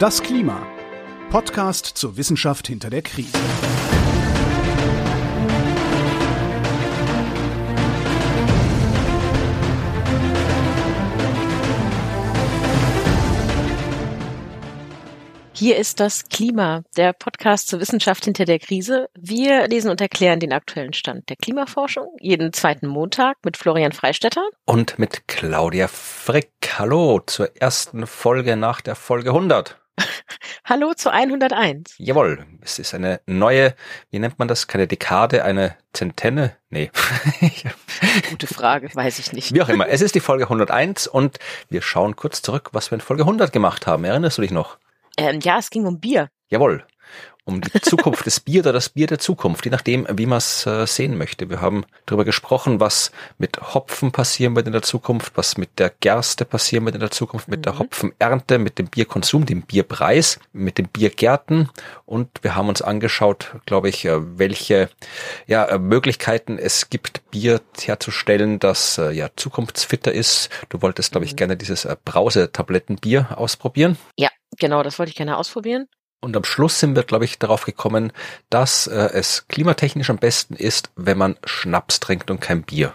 Das Klima. Podcast zur Wissenschaft hinter der Krise. Hier ist das Klima, der Podcast zur Wissenschaft hinter der Krise. Wir lesen und erklären den aktuellen Stand der Klimaforschung jeden zweiten Montag mit Florian Freistetter und mit Claudia Frick. Hallo zur ersten Folge nach der Folge 100. Hallo zu 101. Jawohl, es ist eine neue, wie nennt man das? Keine Dekade, eine Zentenne? Nee. Gute Frage, weiß ich nicht. Wie auch immer, es ist die Folge 101 und wir schauen kurz zurück, was wir in Folge 100 gemacht haben. Erinnerst du dich noch? Ähm, ja, es ging um Bier. Jawohl. Um die Zukunft des Bier oder das Bier der Zukunft, je nachdem, wie man es äh, sehen möchte. Wir haben darüber gesprochen, was mit Hopfen passieren wird in der Zukunft, was mit der Gerste passieren wird in der Zukunft, mit mhm. der Hopfenernte, mit dem Bierkonsum, dem Bierpreis, mit den Biergärten und wir haben uns angeschaut, glaube ich, äh, welche ja, äh, Möglichkeiten es gibt, Bier herzustellen, das äh, ja zukunftsfitter ist. Du wolltest, glaube ich, mhm. gerne dieses Brause-Tablettenbier ausprobieren. Ja, Genau, das wollte ich gerne ausprobieren. Und am Schluss sind wir, glaube ich, darauf gekommen, dass äh, es klimatechnisch am besten ist, wenn man Schnaps trinkt und kein Bier.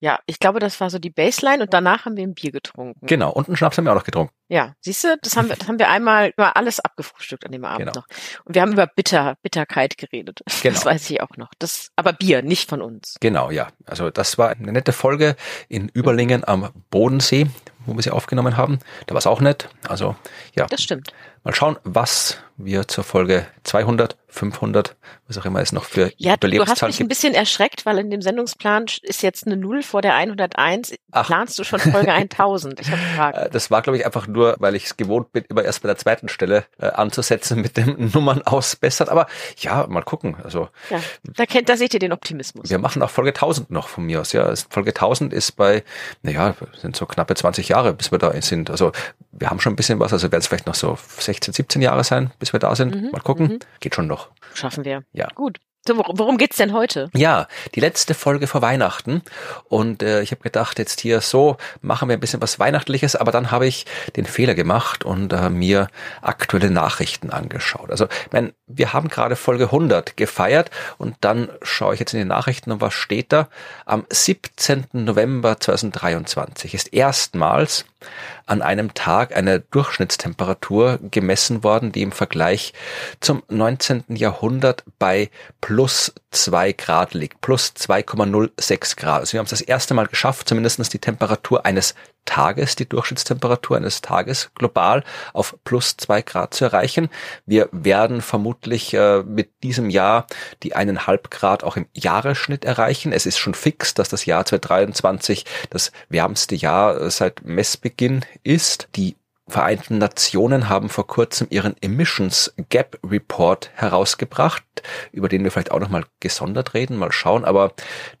Ja, ich glaube, das war so die Baseline und danach haben wir ein Bier getrunken. Genau, und einen Schnaps haben wir auch noch getrunken. Ja, siehst du, das haben wir, das haben wir einmal über alles abgefrühstückt an dem Abend genau. noch. Und wir haben über Bitter, Bitterkeit geredet. Genau. Das weiß ich auch noch. Das, aber Bier, nicht von uns. Genau, ja. Also das war eine nette Folge in Überlingen am Bodensee, wo wir sie aufgenommen haben. Da war es auch nett. Also ja. Das stimmt. Mal schauen, was wir zur Folge 200, 500, was auch immer es noch für ja, du hast mich gibt. ein bisschen erschreckt, weil in dem Sendungsplan ist jetzt eine Null vor der 101. Ach. Planst du schon Folge 1000? Ich habe gefragt. Äh, das war, glaube ich, einfach nur, weil ich es gewohnt bin, immer erst bei der zweiten Stelle äh, anzusetzen mit den Nummern ausbessert. Aber ja, mal gucken. Also ja, da kennt, da seht ihr den Optimismus. Wir machen auch Folge 1000 noch von mir aus. Ja, Folge 1000 ist bei, naja, sind so knappe 20 Jahre, bis wir da sind. Also wir haben schon ein bisschen was. Also werden es vielleicht noch so 16, 17 Jahre sein, bis wir da sind. Mhm, Mal gucken. Mhm. Geht schon noch. Schaffen wir. Ja. Gut. So, worum geht's denn heute? Ja, die letzte Folge vor Weihnachten und äh, ich habe gedacht, jetzt hier so machen wir ein bisschen was Weihnachtliches, aber dann habe ich den Fehler gemacht und äh, mir aktuelle Nachrichten angeschaut. Also, ich mein, wir haben gerade Folge 100 gefeiert und dann schaue ich jetzt in die Nachrichten und was steht da? Am 17. November 2023 ist erstmals an einem Tag eine Durchschnittstemperatur gemessen worden, die im Vergleich zum 19. Jahrhundert bei plus zwei Grad liegt, plus 2,06 Grad. Also wir haben es das erste Mal geschafft, zumindest die Temperatur eines Tages, die Durchschnittstemperatur eines Tages global auf plus zwei Grad zu erreichen. Wir werden vermutlich äh, mit diesem Jahr die eineinhalb Grad auch im Jahresschnitt erreichen. Es ist schon fix, dass das Jahr 2023 das wärmste Jahr äh, seit Messbeginn ist. Die Vereinten Nationen haben vor kurzem ihren Emissions Gap Report herausgebracht, über den wir vielleicht auch nochmal gesondert reden, mal schauen, aber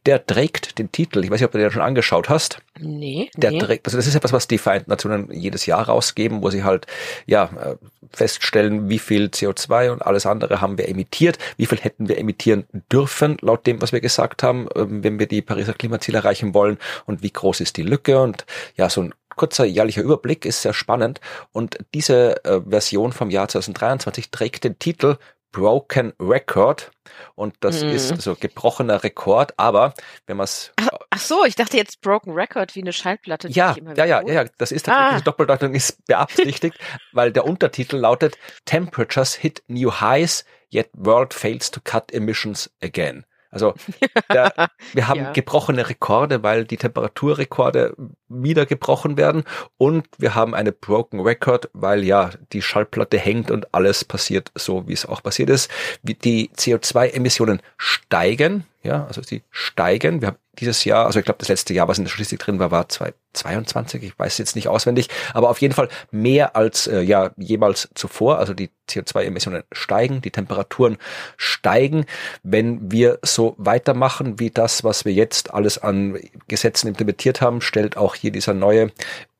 der trägt den Titel, ich weiß nicht, ob du den schon angeschaut hast. Nee. Der nee. trägt, also das ist etwas, was die Vereinten Nationen jedes Jahr rausgeben, wo sie halt, ja, äh, feststellen, wie viel CO2 und alles andere haben wir emittiert, wie viel hätten wir emittieren dürfen, laut dem, was wir gesagt haben, ähm, wenn wir die Pariser Klimaziele erreichen wollen und wie groß ist die Lücke und ja, so ein kurzer jährlicher Überblick ist sehr spannend und diese äh, Version vom Jahr 2023 trägt den Titel Broken Record und das mhm. ist so gebrochener Rekord, aber wenn man es ach, ach, so, ich dachte jetzt Broken Record wie eine Schallplatte. Ja, ja, ja, ja, das ist tatsächlich ah. die Doppeldeutung ist beabsichtigt, weil der Untertitel lautet Temperatures hit new highs, yet world fails to cut emissions again. Also der, wir haben ja. gebrochene Rekorde, weil die Temperaturrekorde wieder gebrochen werden und wir haben eine Broken Record, weil ja die Schallplatte hängt und alles passiert so, wie es auch passiert ist. Die CO2-Emissionen steigen, ja, also sie steigen. Wir haben dieses Jahr, also ich glaube, das letzte Jahr, was in der Statistik drin war, war 2022, ich weiß jetzt nicht auswendig, aber auf jeden Fall mehr als äh, ja jemals zuvor. Also die CO2-Emissionen steigen, die Temperaturen steigen. Wenn wir so weitermachen wie das, was wir jetzt alles an Gesetzen implementiert haben, stellt auch hier dieser neue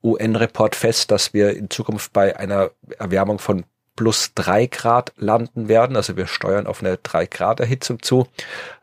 UN-Report fest, dass wir in Zukunft bei einer Erwärmung von plus drei Grad landen werden. Also wir steuern auf eine drei Grad Erhitzung zu.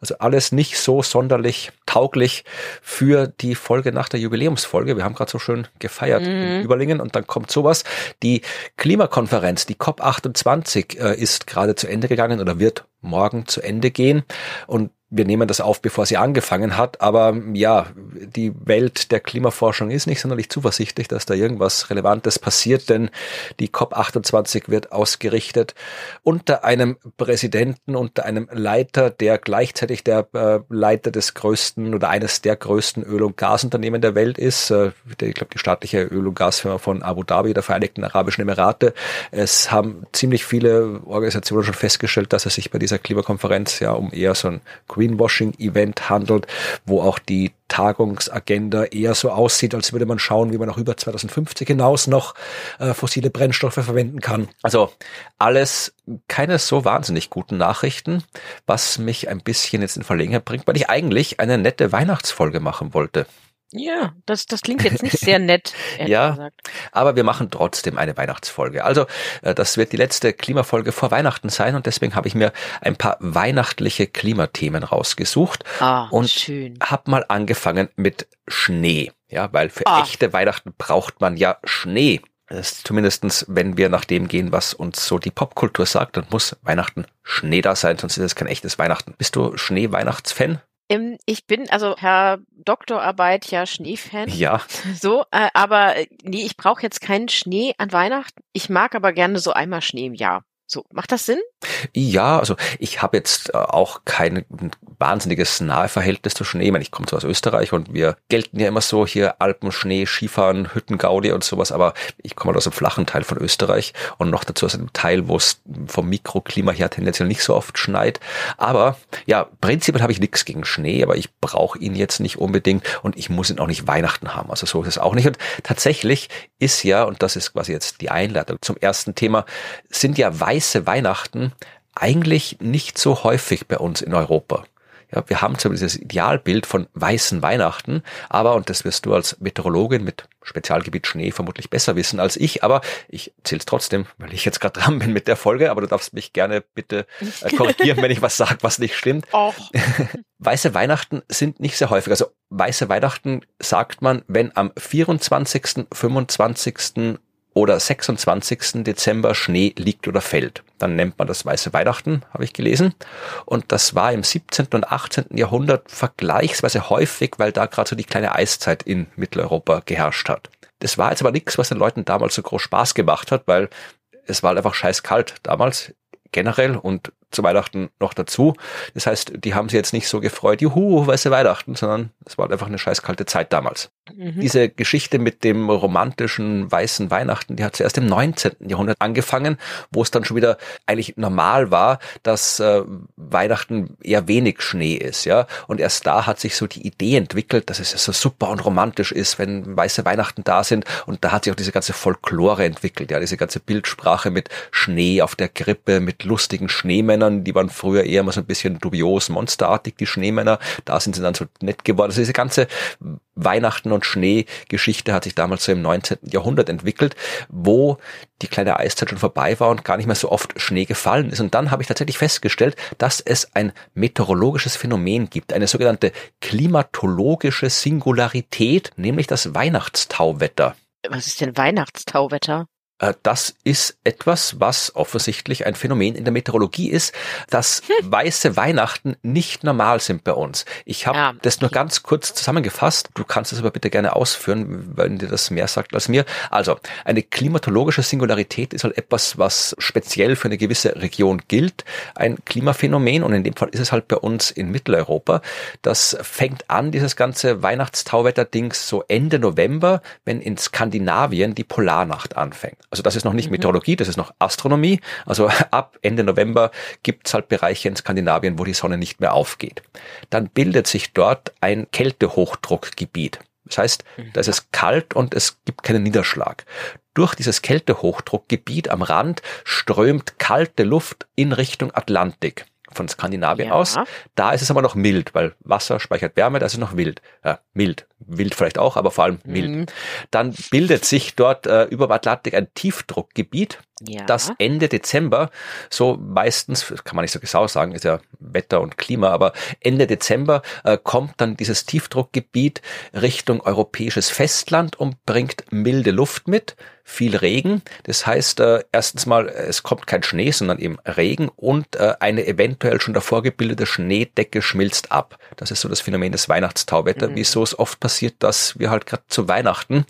Also alles nicht so sonderlich tauglich für die Folge nach der Jubiläumsfolge. Wir haben gerade so schön gefeiert mhm. in Überlingen und dann kommt sowas. Die Klimakonferenz, die COP28 äh, ist gerade zu Ende gegangen oder wird morgen zu Ende gehen und wir nehmen das auf, bevor sie angefangen hat, aber ja, die Welt der Klimaforschung ist nicht sonderlich zuversichtlich, dass da irgendwas Relevantes passiert, denn die COP28 wird ausgerichtet unter einem Präsidenten, unter einem Leiter, der gleichzeitig der äh, Leiter des größten oder eines der größten Öl- und Gasunternehmen der Welt ist. Äh, ich glaube, die staatliche Öl- und Gasfirma von Abu Dhabi, der Vereinigten Arabischen Emirate. Es haben ziemlich viele Organisationen schon festgestellt, dass es sich bei dieser Klimakonferenz ja um eher so ein Greenwashing-Event handelt, wo auch die Tagungsagenda eher so aussieht, als würde man schauen, wie man auch über 2050 hinaus noch äh, fossile Brennstoffe verwenden kann. Also alles keine so wahnsinnig guten Nachrichten, was mich ein bisschen jetzt in Verlegenheit bringt, weil ich eigentlich eine nette Weihnachtsfolge machen wollte. Ja, das, das klingt jetzt nicht sehr nett. ja, gesagt. aber wir machen trotzdem eine Weihnachtsfolge. Also äh, das wird die letzte Klimafolge vor Weihnachten sein und deswegen habe ich mir ein paar weihnachtliche Klimathemen rausgesucht ah, und habe mal angefangen mit Schnee. Ja, weil für ah. echte Weihnachten braucht man ja Schnee. Das ist zumindestens, wenn wir nach dem gehen, was uns so die Popkultur sagt, dann muss Weihnachten Schnee da sein, sonst ist es kein echtes Weihnachten. Bist du Schnee-Weihnachtsfan? Ähm, ich bin also Herr Doktorarbeit ja Schneefan. Ja. So, äh, aber äh, nee, ich brauche jetzt keinen Schnee an Weihnachten. Ich mag aber gerne so einmal Schnee im Jahr. So, macht das Sinn? Ja, also ich habe jetzt äh, auch kein wahnsinniges nahe Verhältnis zu Schnee. Ich, meine, ich komme zwar aus Österreich und wir gelten ja immer so hier Alpen, Schnee, Skifahren, Hüttengaudi und sowas, aber ich komme halt aus einem flachen Teil von Österreich und noch dazu aus einem Teil, wo es vom Mikroklima her tendenziell nicht so oft schneit. Aber ja, prinzipiell habe ich nichts gegen Schnee, aber ich brauche ihn jetzt nicht unbedingt und ich muss ihn auch nicht Weihnachten haben. Also so ist es auch nicht. Und tatsächlich ist ja, und das ist quasi jetzt die Einleitung zum ersten Thema, sind ja weiße Weihnachten eigentlich nicht so häufig bei uns in Europa. Ja, wir haben zwar dieses Idealbild von weißen Weihnachten, aber, und das wirst du als Meteorologin mit Spezialgebiet Schnee vermutlich besser wissen als ich, aber ich zähle es trotzdem, weil ich jetzt gerade dran bin mit der Folge, aber du darfst mich gerne bitte äh, korrigieren, wenn ich was sage, was nicht stimmt. Och. Weiße Weihnachten sind nicht sehr häufig. Also weiße Weihnachten sagt man, wenn am 24., 25 oder 26. Dezember Schnee liegt oder fällt. Dann nennt man das Weiße Weihnachten, habe ich gelesen. Und das war im 17. und 18. Jahrhundert vergleichsweise häufig, weil da gerade so die kleine Eiszeit in Mitteleuropa geherrscht hat. Das war jetzt aber nichts, was den Leuten damals so groß Spaß gemacht hat, weil es war halt einfach scheiß kalt damals generell und zu Weihnachten noch dazu. Das heißt, die haben sich jetzt nicht so gefreut, juhu, weiße Weihnachten, sondern es war einfach eine scheißkalte Zeit damals. Mhm. Diese Geschichte mit dem romantischen weißen Weihnachten, die hat zuerst im 19. Jahrhundert angefangen, wo es dann schon wieder eigentlich normal war, dass äh, Weihnachten eher wenig Schnee ist, ja. Und erst da hat sich so die Idee entwickelt, dass es ja so super und romantisch ist, wenn weiße Weihnachten da sind. Und da hat sich auch diese ganze Folklore entwickelt, ja, diese ganze Bildsprache mit Schnee auf der Krippe, mit lustigen Schneemännern, die waren früher eher mal so ein bisschen dubios, monsterartig, die Schneemänner. Da sind sie dann so nett geworden. Also diese ganze Weihnachten und Schneegeschichte hat sich damals so im 19. Jahrhundert entwickelt, wo die kleine Eiszeit schon vorbei war und gar nicht mehr so oft Schnee gefallen ist. Und dann habe ich tatsächlich festgestellt, dass es ein meteorologisches Phänomen gibt, eine sogenannte klimatologische Singularität, nämlich das Weihnachtstauwetter. Was ist denn Weihnachtstauwetter? Äh, das ist etwas, was offensichtlich ein Phänomen in der Meteorologie ist, dass hm. weiße Weihnachten nicht normal sind bei uns. Ich habe ja. das nur ganz kurz zusammengefasst. Du kannst es aber bitte gerne ausführen, wenn dir das mehr sagt als mir. Also, eine klimatologische Singularität ist halt etwas, was speziell für eine gewisse Region gilt. Ein Klimaphänomen und in dem Fall ist es halt bei uns in Mitteleuropa. Das fängt an, dieses ganze Weihnachtstauwetter-Dings so Ende November, wenn in Skandinavien die Polarnacht anfängt. Also das ist noch nicht mhm. Meteorologie, das ist noch Astronomie. Also ab Ende November gibt's halt Bereiche in Skandinavien, wo die Sonne nicht mehr aufgeht. Dann bildet sich dort ein Kältehochdruckgebiet. Das heißt, mhm. da ist es kalt und es gibt keinen Niederschlag. Durch dieses Kältehochdruckgebiet am Rand strömt kalte Luft in Richtung Atlantik von Skandinavien ja. aus. Da ist es aber noch mild, weil Wasser speichert Wärme, da ist es noch wild. Ja, mild. Wild vielleicht auch, aber vor allem mild. Mhm. Dann bildet sich dort äh, über dem Atlantik ein Tiefdruckgebiet. Ja. dass Ende Dezember, so meistens, kann man nicht so genau sagen, ist ja Wetter und Klima, aber Ende Dezember äh, kommt dann dieses Tiefdruckgebiet Richtung europäisches Festland und bringt milde Luft mit, viel Regen. Das heißt, äh, erstens mal, es kommt kein Schnee, sondern eben Regen und äh, eine eventuell schon davor gebildete Schneedecke schmilzt ab. Das ist so das Phänomen des Weihnachtstauwetter, Mhm. wieso es oft passiert, dass wir halt gerade zu Weihnachten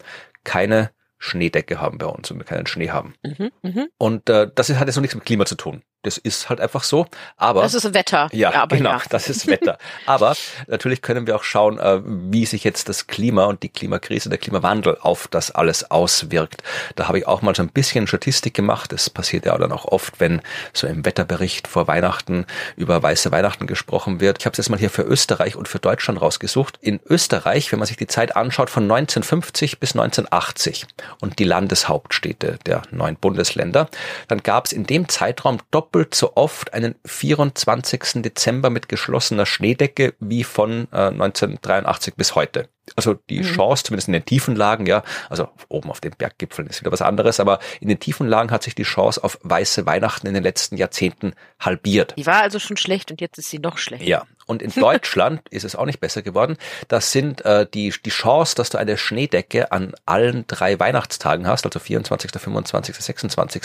keine Schneedecke haben bei uns und wir keinen Schnee haben. Mhm, mhm. Und äh, das hat jetzt noch nichts mit Klima zu tun. Das ist halt einfach so. Aber Das ist Wetter. ja, aber genau, ja. das ist Wetter. Aber natürlich können wir auch schauen, äh, wie sich jetzt das Klima und die Klimakrise, der Klimawandel auf das alles auswirkt. Da habe ich auch mal so ein bisschen Statistik gemacht. Das passiert ja dann auch oft, wenn so im Wetterbericht vor Weihnachten über weiße Weihnachten gesprochen wird. Ich habe es jetzt mal hier für Österreich und für Deutschland rausgesucht. In Österreich, wenn man sich die Zeit anschaut, von 1950 bis 1980 und die Landeshauptstädte der neuen Bundesländer, dann gab es in dem Zeitraum doppelt so oft einen 24. Dezember mit geschlossener Schneedecke wie von äh, 1983 bis heute. Also die Chance, zumindest in den tiefen Lagen, ja, also oben auf den Berggipfeln ist wieder was anderes, aber in den tiefen Lagen hat sich die Chance auf weiße Weihnachten in den letzten Jahrzehnten halbiert. Die war also schon schlecht und jetzt ist sie noch schlechter. Ja, und in Deutschland ist es auch nicht besser geworden. Das sind äh, die, die Chance, dass du eine Schneedecke an allen drei Weihnachtstagen hast, also 24., 25., 26.,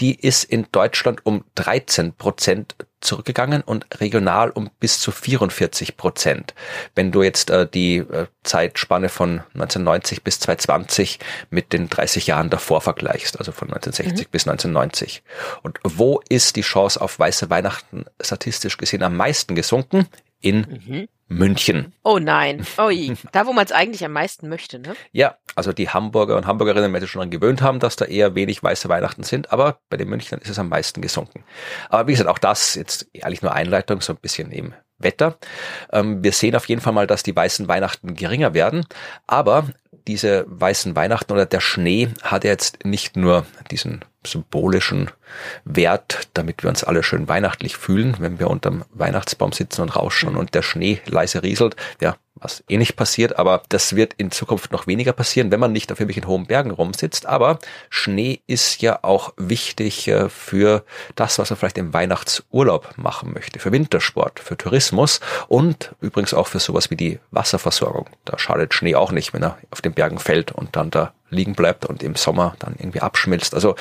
die ist in Deutschland um 13 Prozent zurückgegangen und regional um bis zu 44 Prozent. Wenn du jetzt äh, die äh, Zeitspanne von 1990 bis 2020 mit den 30 Jahren davor vergleichst, also von 1960 bis 1990. Und wo ist die Chance auf weiße Weihnachten statistisch gesehen am meisten gesunken? In München. Oh nein. Ui. Da, wo man es eigentlich am meisten möchte, ne? Ja, also die Hamburger und Hamburgerinnen werden sich schon daran gewöhnt haben, dass da eher wenig weiße Weihnachten sind, aber bei den Münchnern ist es am meisten gesunken. Aber wie gesagt, auch das jetzt eigentlich nur Einleitung, so ein bisschen eben Wetter. Ähm, wir sehen auf jeden Fall mal, dass die weißen Weihnachten geringer werden, aber diese weißen Weihnachten oder der Schnee hat ja jetzt nicht nur diesen symbolischen Wert, damit wir uns alle schön weihnachtlich fühlen, wenn wir unterm Weihnachtsbaum sitzen und rausschauen und der Schnee leise rieselt. Ja, was eh nicht passiert, aber das wird in Zukunft noch weniger passieren, wenn man nicht auf irgendwelchen hohen Bergen rumsitzt. Aber Schnee ist ja auch wichtig äh, für das, was man vielleicht im Weihnachtsurlaub machen möchte, für Wintersport, für Tourismus und übrigens auch für sowas wie die Wasserversorgung. Da schadet Schnee auch nicht, wenn er auf den Bergen fällt und dann da liegen bleibt und im Sommer dann irgendwie abschmilzt. Also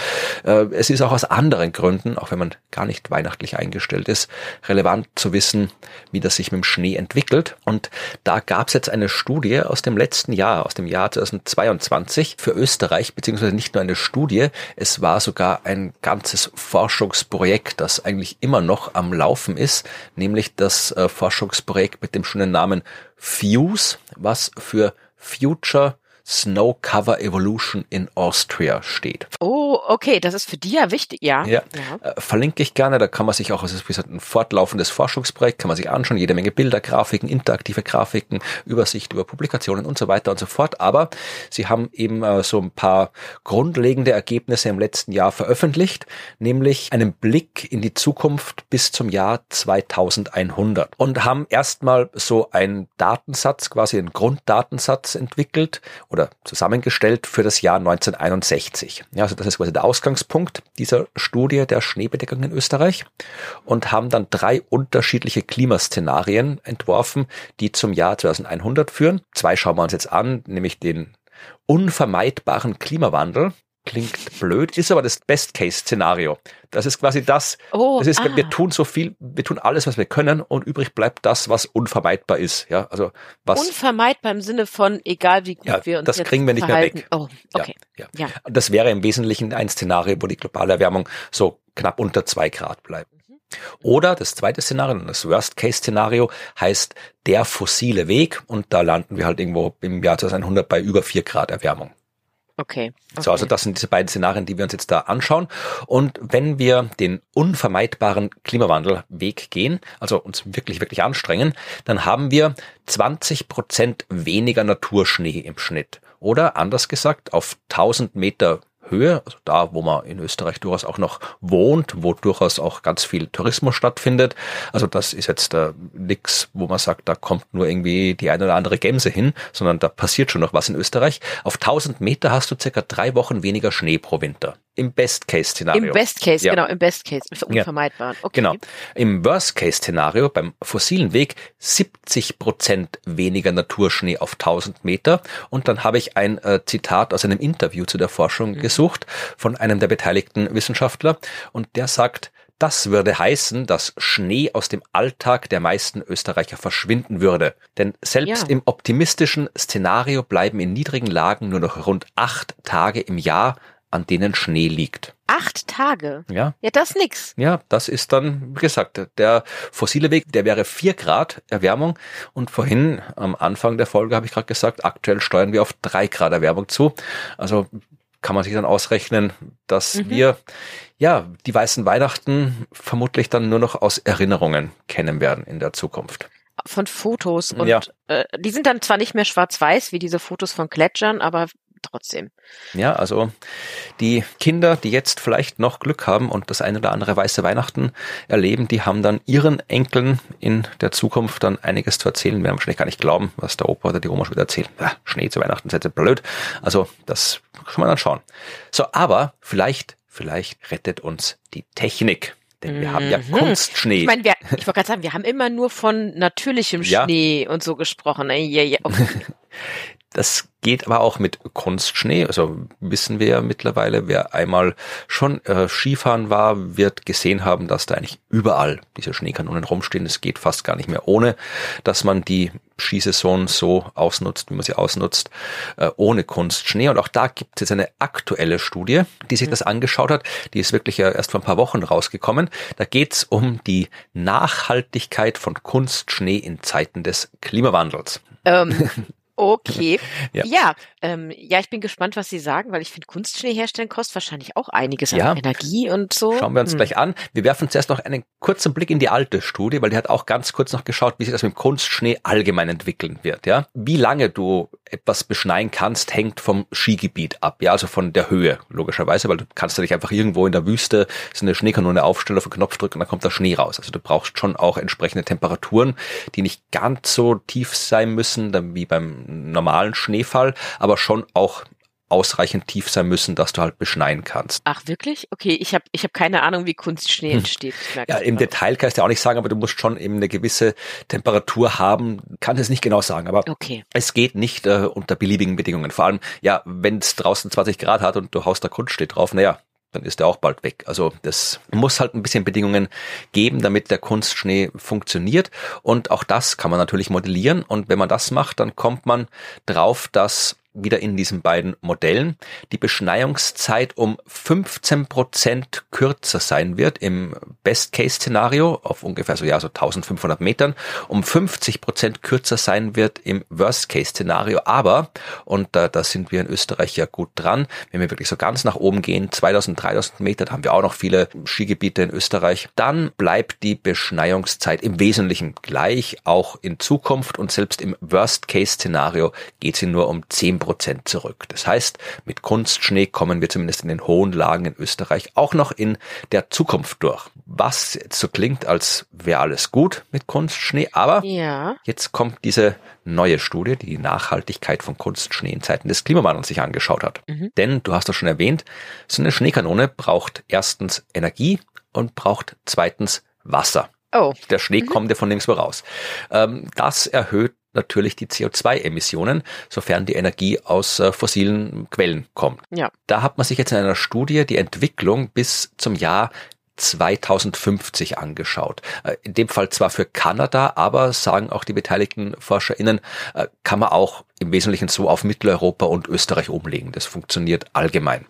äh, es ist auch aus anderen Gründen, auch wenn man gar nicht weihnachtlich eingestellt ist, relevant zu wissen, wie das sich mit dem Schnee entwickelt. Und da gab es jetzt eine Studie aus dem letzten Jahr, aus dem Jahr 2022 für Österreich, beziehungsweise nicht nur eine Studie, es war sogar ein ganzes Forschungsprojekt, das eigentlich immer noch am Laufen ist, nämlich das äh, Forschungsprojekt mit dem schönen Namen FUSE, was für Future Snow Cover Evolution in Austria steht. Oh, okay, das ist für die ja wichtig, ja. Ja, Äh, verlinke ich gerne. Da kann man sich auch, es ist wie gesagt ein fortlaufendes Forschungsprojekt, kann man sich anschauen, jede Menge Bilder, Grafiken, interaktive Grafiken, Übersicht über Publikationen und so weiter und so fort. Aber sie haben eben äh, so ein paar grundlegende Ergebnisse im letzten Jahr veröffentlicht, nämlich einen Blick in die Zukunft bis zum Jahr 2100 und haben erstmal so einen Datensatz, quasi einen Grunddatensatz entwickelt oder zusammengestellt für das Jahr 1961. Ja, also das ist quasi der Ausgangspunkt dieser Studie der Schneebedeckung in Österreich und haben dann drei unterschiedliche Klimaszenarien entworfen, die zum Jahr 2100 führen. Zwei schauen wir uns jetzt an, nämlich den unvermeidbaren Klimawandel. Klingt blöd, ist aber das Best-Case-Szenario. Das ist quasi das, Oh, das ist, ah. wir tun so viel, wir tun alles, was wir können und übrig bleibt das, was unvermeidbar ist. Ja, also was Unvermeidbar im Sinne von, egal wie gut Ja, wir uns das kriegen wir nicht mehr verhalten. weg. Oh, okay. Ja, Ja. ja. Und Das wäre im Wesentlichen ein Szenario, wo die globale Erwärmung so knapp unter zwei Grad bleibt. Oder das zweite Szenario, das Worst-Case-Szenario, heißt der fossile Weg und da landen wir halt irgendwo im Jahr 2100 bei über vier Grad Erwärmung. Okay. okay. So, also das sind diese beiden Szenarien, die wir uns jetzt da anschauen. Und wenn wir den unvermeidbaren Klimawandelweg gehen, also uns wirklich, wirklich anstrengen, dann haben wir 20 Prozent weniger Naturschnee im Schnitt. Oder anders gesagt, auf 1000 Meter Höhe, also da, wo man in Österreich durchaus auch noch wohnt, wo durchaus auch ganz viel Tourismus stattfindet. Also das ist jetzt äh, nix, wo man sagt, da kommt nur irgendwie die eine oder andere Gämse hin, sondern da passiert schon noch was in Österreich. Auf 1000 Meter hast du circa drei Wochen weniger Schnee pro Winter. Im Best-Case-Szenario. Im Best Case, ja. genau, im Best Case, unvermeidbar. Okay. Genau. Im Worst-Case-Szenario, beim fossilen Weg, 70 Prozent weniger Naturschnee auf 1000 Meter. Und dann habe ich ein äh, Zitat aus einem Interview zu der Forschung mhm. Gesucht von einem der beteiligten Wissenschaftler. Und der sagt, das würde heißen, dass Schnee aus dem Alltag der meisten Österreicher verschwinden würde. Denn selbst ja. im optimistischen Szenario bleiben in niedrigen Lagen nur noch rund acht Tage im Jahr an denen Schnee liegt. Acht Tage? Ja. Ja, das nix. Ja, das ist dann, wie gesagt, der fossile Weg, der wäre vier Grad Erwärmung. Und vorhin am Anfang der Folge habe ich gerade gesagt, aktuell steuern wir auf drei Grad Erwärmung zu. Also kann man sich dann ausrechnen, dass mhm. wir ja die weißen Weihnachten vermutlich dann nur noch aus Erinnerungen kennen werden in der Zukunft von Fotos und ja. äh, die sind dann zwar nicht mehr schwarz-weiß wie diese Fotos von Gletschern, aber trotzdem. Ja, also die Kinder, die jetzt vielleicht noch Glück haben und das eine oder andere weiße Weihnachten erleben, die haben dann ihren Enkeln in der Zukunft dann einiges zu erzählen. Wir haben wahrscheinlich gar nicht glauben, was der Opa oder die Oma schon wieder erzählt. Ja, Schnee zu Weihnachten, ist jetzt blöd. Also das kann man dann schauen. So, aber vielleicht, vielleicht rettet uns die Technik. Denn wir haben ja mhm. Kunstschnee. Ich meine, wir, ich wollte gerade sagen, wir haben immer nur von natürlichem Schnee ja. und so gesprochen. Okay. Das geht aber auch mit Kunstschnee. Also wissen wir ja mittlerweile, wer einmal schon äh, Skifahren war, wird gesehen haben, dass da eigentlich überall diese Schneekanonen rumstehen. Es geht fast gar nicht mehr ohne, dass man die Skisaison so ausnutzt, wie man sie ausnutzt, äh, ohne Kunstschnee. Und auch da gibt es jetzt eine aktuelle Studie, die sich mhm. das angeschaut hat. Die ist wirklich ja erst vor ein paar Wochen rausgekommen. Da geht es um die Nachhaltigkeit von Kunstschnee in Zeiten des Klimawandels. Ähm, Okay. ja. Ja, ähm, ja, ich bin gespannt, was Sie sagen, weil ich finde, Kunstschnee herstellen kostet wahrscheinlich auch einiges an ja. Energie und so. Schauen wir uns hm. gleich an. Wir werfen zuerst noch einen kurzen Blick in die alte Studie, weil die hat auch ganz kurz noch geschaut, wie sich das mit Kunstschnee allgemein entwickeln wird. Ja, Wie lange du etwas beschneien kannst, hängt vom Skigebiet ab, ja, also von der Höhe, logischerweise, weil du kannst ja nicht einfach irgendwo in der Wüste so eine Schneekanone aufstellen, auf den Knopf drücken und dann kommt der Schnee raus. Also du brauchst schon auch entsprechende Temperaturen, die nicht ganz so tief sein müssen, wie beim normalen Schneefall, aber schon auch ausreichend tief sein müssen, dass du halt beschneien kannst. Ach wirklich? Okay, ich habe ich hab keine Ahnung, wie Kunstschnee hm. entsteht. Ja, im Detail kann ich dir auch nicht sagen, aber du musst schon eben eine gewisse Temperatur haben. Kann es nicht genau sagen, aber okay. es geht nicht äh, unter beliebigen Bedingungen. Vor allem, ja, wenn es draußen 20 Grad hat und du haust da Kunstschnee drauf, naja, dann ist er auch bald weg. Also das muss halt ein bisschen Bedingungen geben, damit der Kunstschnee funktioniert. Und auch das kann man natürlich modellieren. Und wenn man das macht, dann kommt man drauf, dass wieder in diesen beiden Modellen. Die Beschneiungszeit um 15 Prozent kürzer sein wird im Best-Case-Szenario auf ungefähr so, ja, so 1500 Metern, um 50 Prozent kürzer sein wird im Worst-Case-Szenario. Aber, und da, da sind wir in Österreich ja gut dran, wenn wir wirklich so ganz nach oben gehen, 2000, 3000 Meter, da haben wir auch noch viele Skigebiete in Österreich, dann bleibt die Beschneiungszeit im Wesentlichen gleich, auch in Zukunft. Und selbst im Worst-Case-Szenario geht sie nur um 10 Prozent zurück. Das heißt, mit Kunstschnee kommen wir zumindest in den hohen Lagen in Österreich auch noch in der Zukunft durch. Was jetzt so klingt, als wäre alles gut mit Kunstschnee, aber ja. jetzt kommt diese neue Studie, die die Nachhaltigkeit von Kunstschnee in Zeiten des Klimawandels sich angeschaut hat. Mhm. Denn, du hast das schon erwähnt, so eine Schneekanone braucht erstens Energie und braucht zweitens Wasser. Oh. Der Schnee mhm. kommt ja von nirgendwo raus. Ähm, das erhöht natürlich die CO2-Emissionen, sofern die Energie aus äh, fossilen Quellen kommt. Ja. Da hat man sich jetzt in einer Studie die Entwicklung bis zum Jahr 2050 angeschaut. Äh, in dem Fall zwar für Kanada, aber sagen auch die beteiligten ForscherInnen, äh, kann man auch im Wesentlichen so auf Mitteleuropa und Österreich umlegen. Das funktioniert allgemein.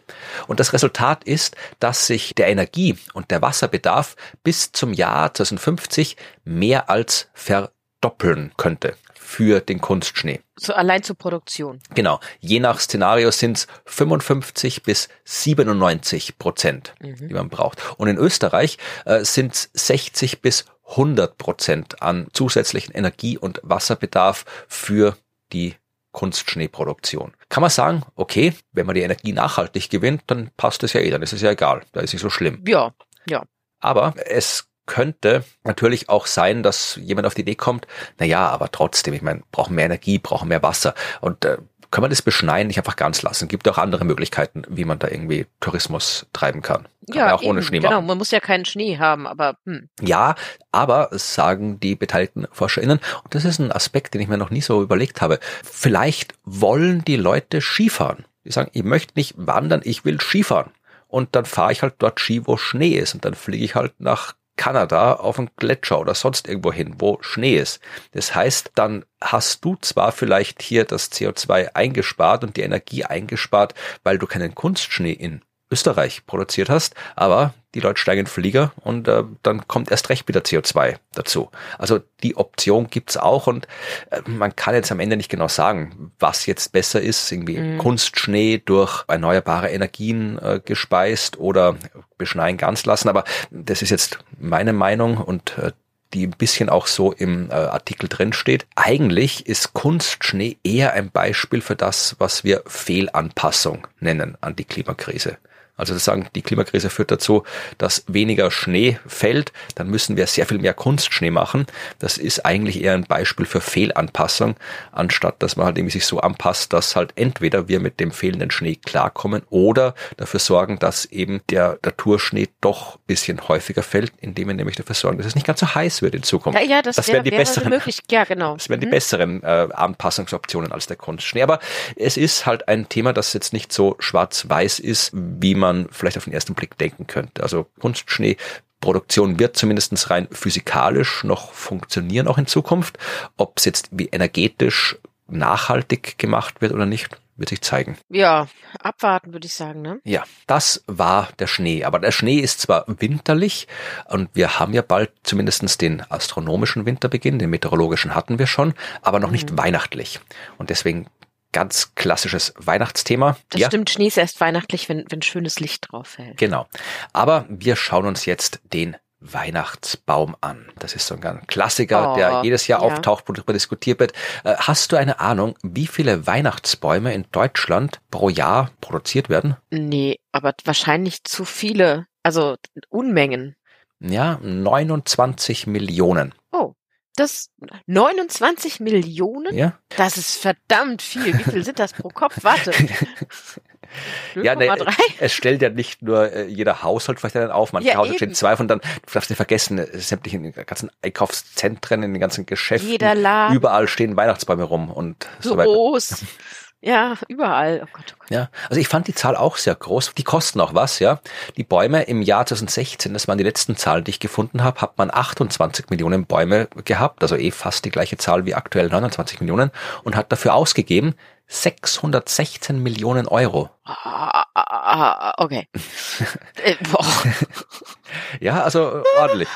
Und das Resultat ist, dass sich der Energie- und der Wasserbedarf bis zum Jahr 2050 mehr als verdoppeln könnte für den Kunstschnee. So allein zur Produktion. Genau. Je nach Szenario sind es 55 bis 97 Prozent, mhm. die man braucht. Und in Österreich äh, sind es 60 bis 100 Prozent an zusätzlichen Energie- und Wasserbedarf für die Kunstschneeproduktion. Kann man sagen, okay, wenn man die Energie nachhaltig gewinnt, dann passt es ja eh, dann ist es ja egal, da ist nicht so schlimm. Ja, ja. Aber es könnte natürlich auch sein, dass jemand auf die Idee kommt, na ja, aber trotzdem, ich meine, brauchen mehr Energie, brauchen mehr Wasser und äh, kann man das Beschneien nicht einfach ganz lassen? Gibt auch andere Möglichkeiten, wie man da irgendwie Tourismus treiben kann. kann ja, man auch eben, ohne Schnee genau. machen. Man muss ja keinen Schnee haben, aber hm. Ja, aber sagen die beteiligten ForscherInnen, und das ist ein Aspekt, den ich mir noch nie so überlegt habe, vielleicht wollen die Leute Skifahren. Die sagen, ich möchte nicht wandern, ich will Skifahren. Und dann fahre ich halt dort Ski, wo Schnee ist. Und dann fliege ich halt nach Kanada auf einen Gletscher oder sonst irgendwo hin, wo Schnee ist. Das heißt, dann hast du zwar vielleicht hier das CO2 eingespart und die Energie eingespart, weil du keinen Kunstschnee in Österreich produziert hast, aber die Leute steigen in Flieger und äh, dann kommt erst recht wieder CO2 dazu. Also die Option gibt's auch und äh, man kann jetzt am Ende nicht genau sagen, was jetzt besser ist, irgendwie Mhm. Kunstschnee durch erneuerbare Energien äh, gespeist oder beschneien ganz lassen, aber das ist jetzt meine Meinung und äh, die ein bisschen auch so im äh, Artikel drin steht. Eigentlich ist Kunstschnee eher ein Beispiel für das, was wir Fehlanpassung nennen an die Klimakrise. Also zu sagen, die Klimakrise führt dazu, dass weniger Schnee fällt, dann müssen wir sehr viel mehr Kunstschnee machen. Das ist eigentlich eher ein Beispiel für Fehlanpassung, anstatt dass man halt irgendwie sich so anpasst, dass halt entweder wir mit dem fehlenden Schnee klarkommen oder dafür sorgen, dass eben der Naturschnee doch ein bisschen häufiger fällt, indem wir nämlich dafür sorgen, dass es nicht ganz so heiß wird in Zukunft. ja, ja, das, Das wäre wären die wäre besseren- möglich. Ja, genau. Das wären die Mhm. besseren äh, Anpassungsoptionen als der Kunstschnee. Aber es ist halt ein Thema, das jetzt nicht so schwarz-weiß ist, wie man vielleicht auf den ersten Blick denken könnte. Also Kunstschneeproduktion wird zumindest rein physikalisch noch funktionieren, auch in Zukunft. Ob es jetzt wie energetisch nachhaltig gemacht wird oder nicht, wird sich zeigen. Ja, abwarten würde ich sagen, ne? Ja, das war der Schnee. Aber der Schnee ist zwar winterlich und wir haben ja bald zumindest den astronomischen Winterbeginn, den meteorologischen hatten wir schon, aber noch nicht weihnachtlich. Und deswegen ganz klassisches Weihnachtsthema. Das ja, stimmt, Schnee ist erst weihnachtlich, wenn, wenn schönes Licht drauf fällt. genau. Aber wir schauen uns jetzt den Weihnachtsbaum an. Das ist so ein ganz Klassiker, Oh, der jedes Jahr ja. auftaucht, worüber diskutiert wird. Äh, Hast du eine Ahnung, wie viele Weihnachtsbäume in Deutschland pro Jahr produziert werden? Nee, aber wahrscheinlich zu viele. Also Unmengen. Ja, 29 Millionen. Oh. Das 29 Millionen? Ja, Das ist verdammt viel. Wie viel sind das pro Kopf? Warte. ja ne, 0,3? es stellt ja nicht nur äh, jeder Haushalt vielleicht einen auf, manche Ja, Haushalte stehen zwei von dann, du darfst nicht vergessen, äh, sämtliche in den ganzen Einkaufszentren, in den ganzen Geschäften, Jeder Laden. überall stehen Weihnachtsbäume rum und so weiter. Ja, überall. Oh Gott, oh Gott. Ja, also ich fand die Zahl auch sehr groß. Die kosten auch was, ja. Die Bäume im Jahr 2016, das waren die letzten Zahlen, die ich gefunden habe, hat man 28 Millionen Bäume gehabt, also eh fast die gleiche Zahl wie aktuell 29 Millionen und hat dafür ausgegeben 616 Millionen Euro. Ah, ah, ah, okay. äh. Ja, also ordentlich.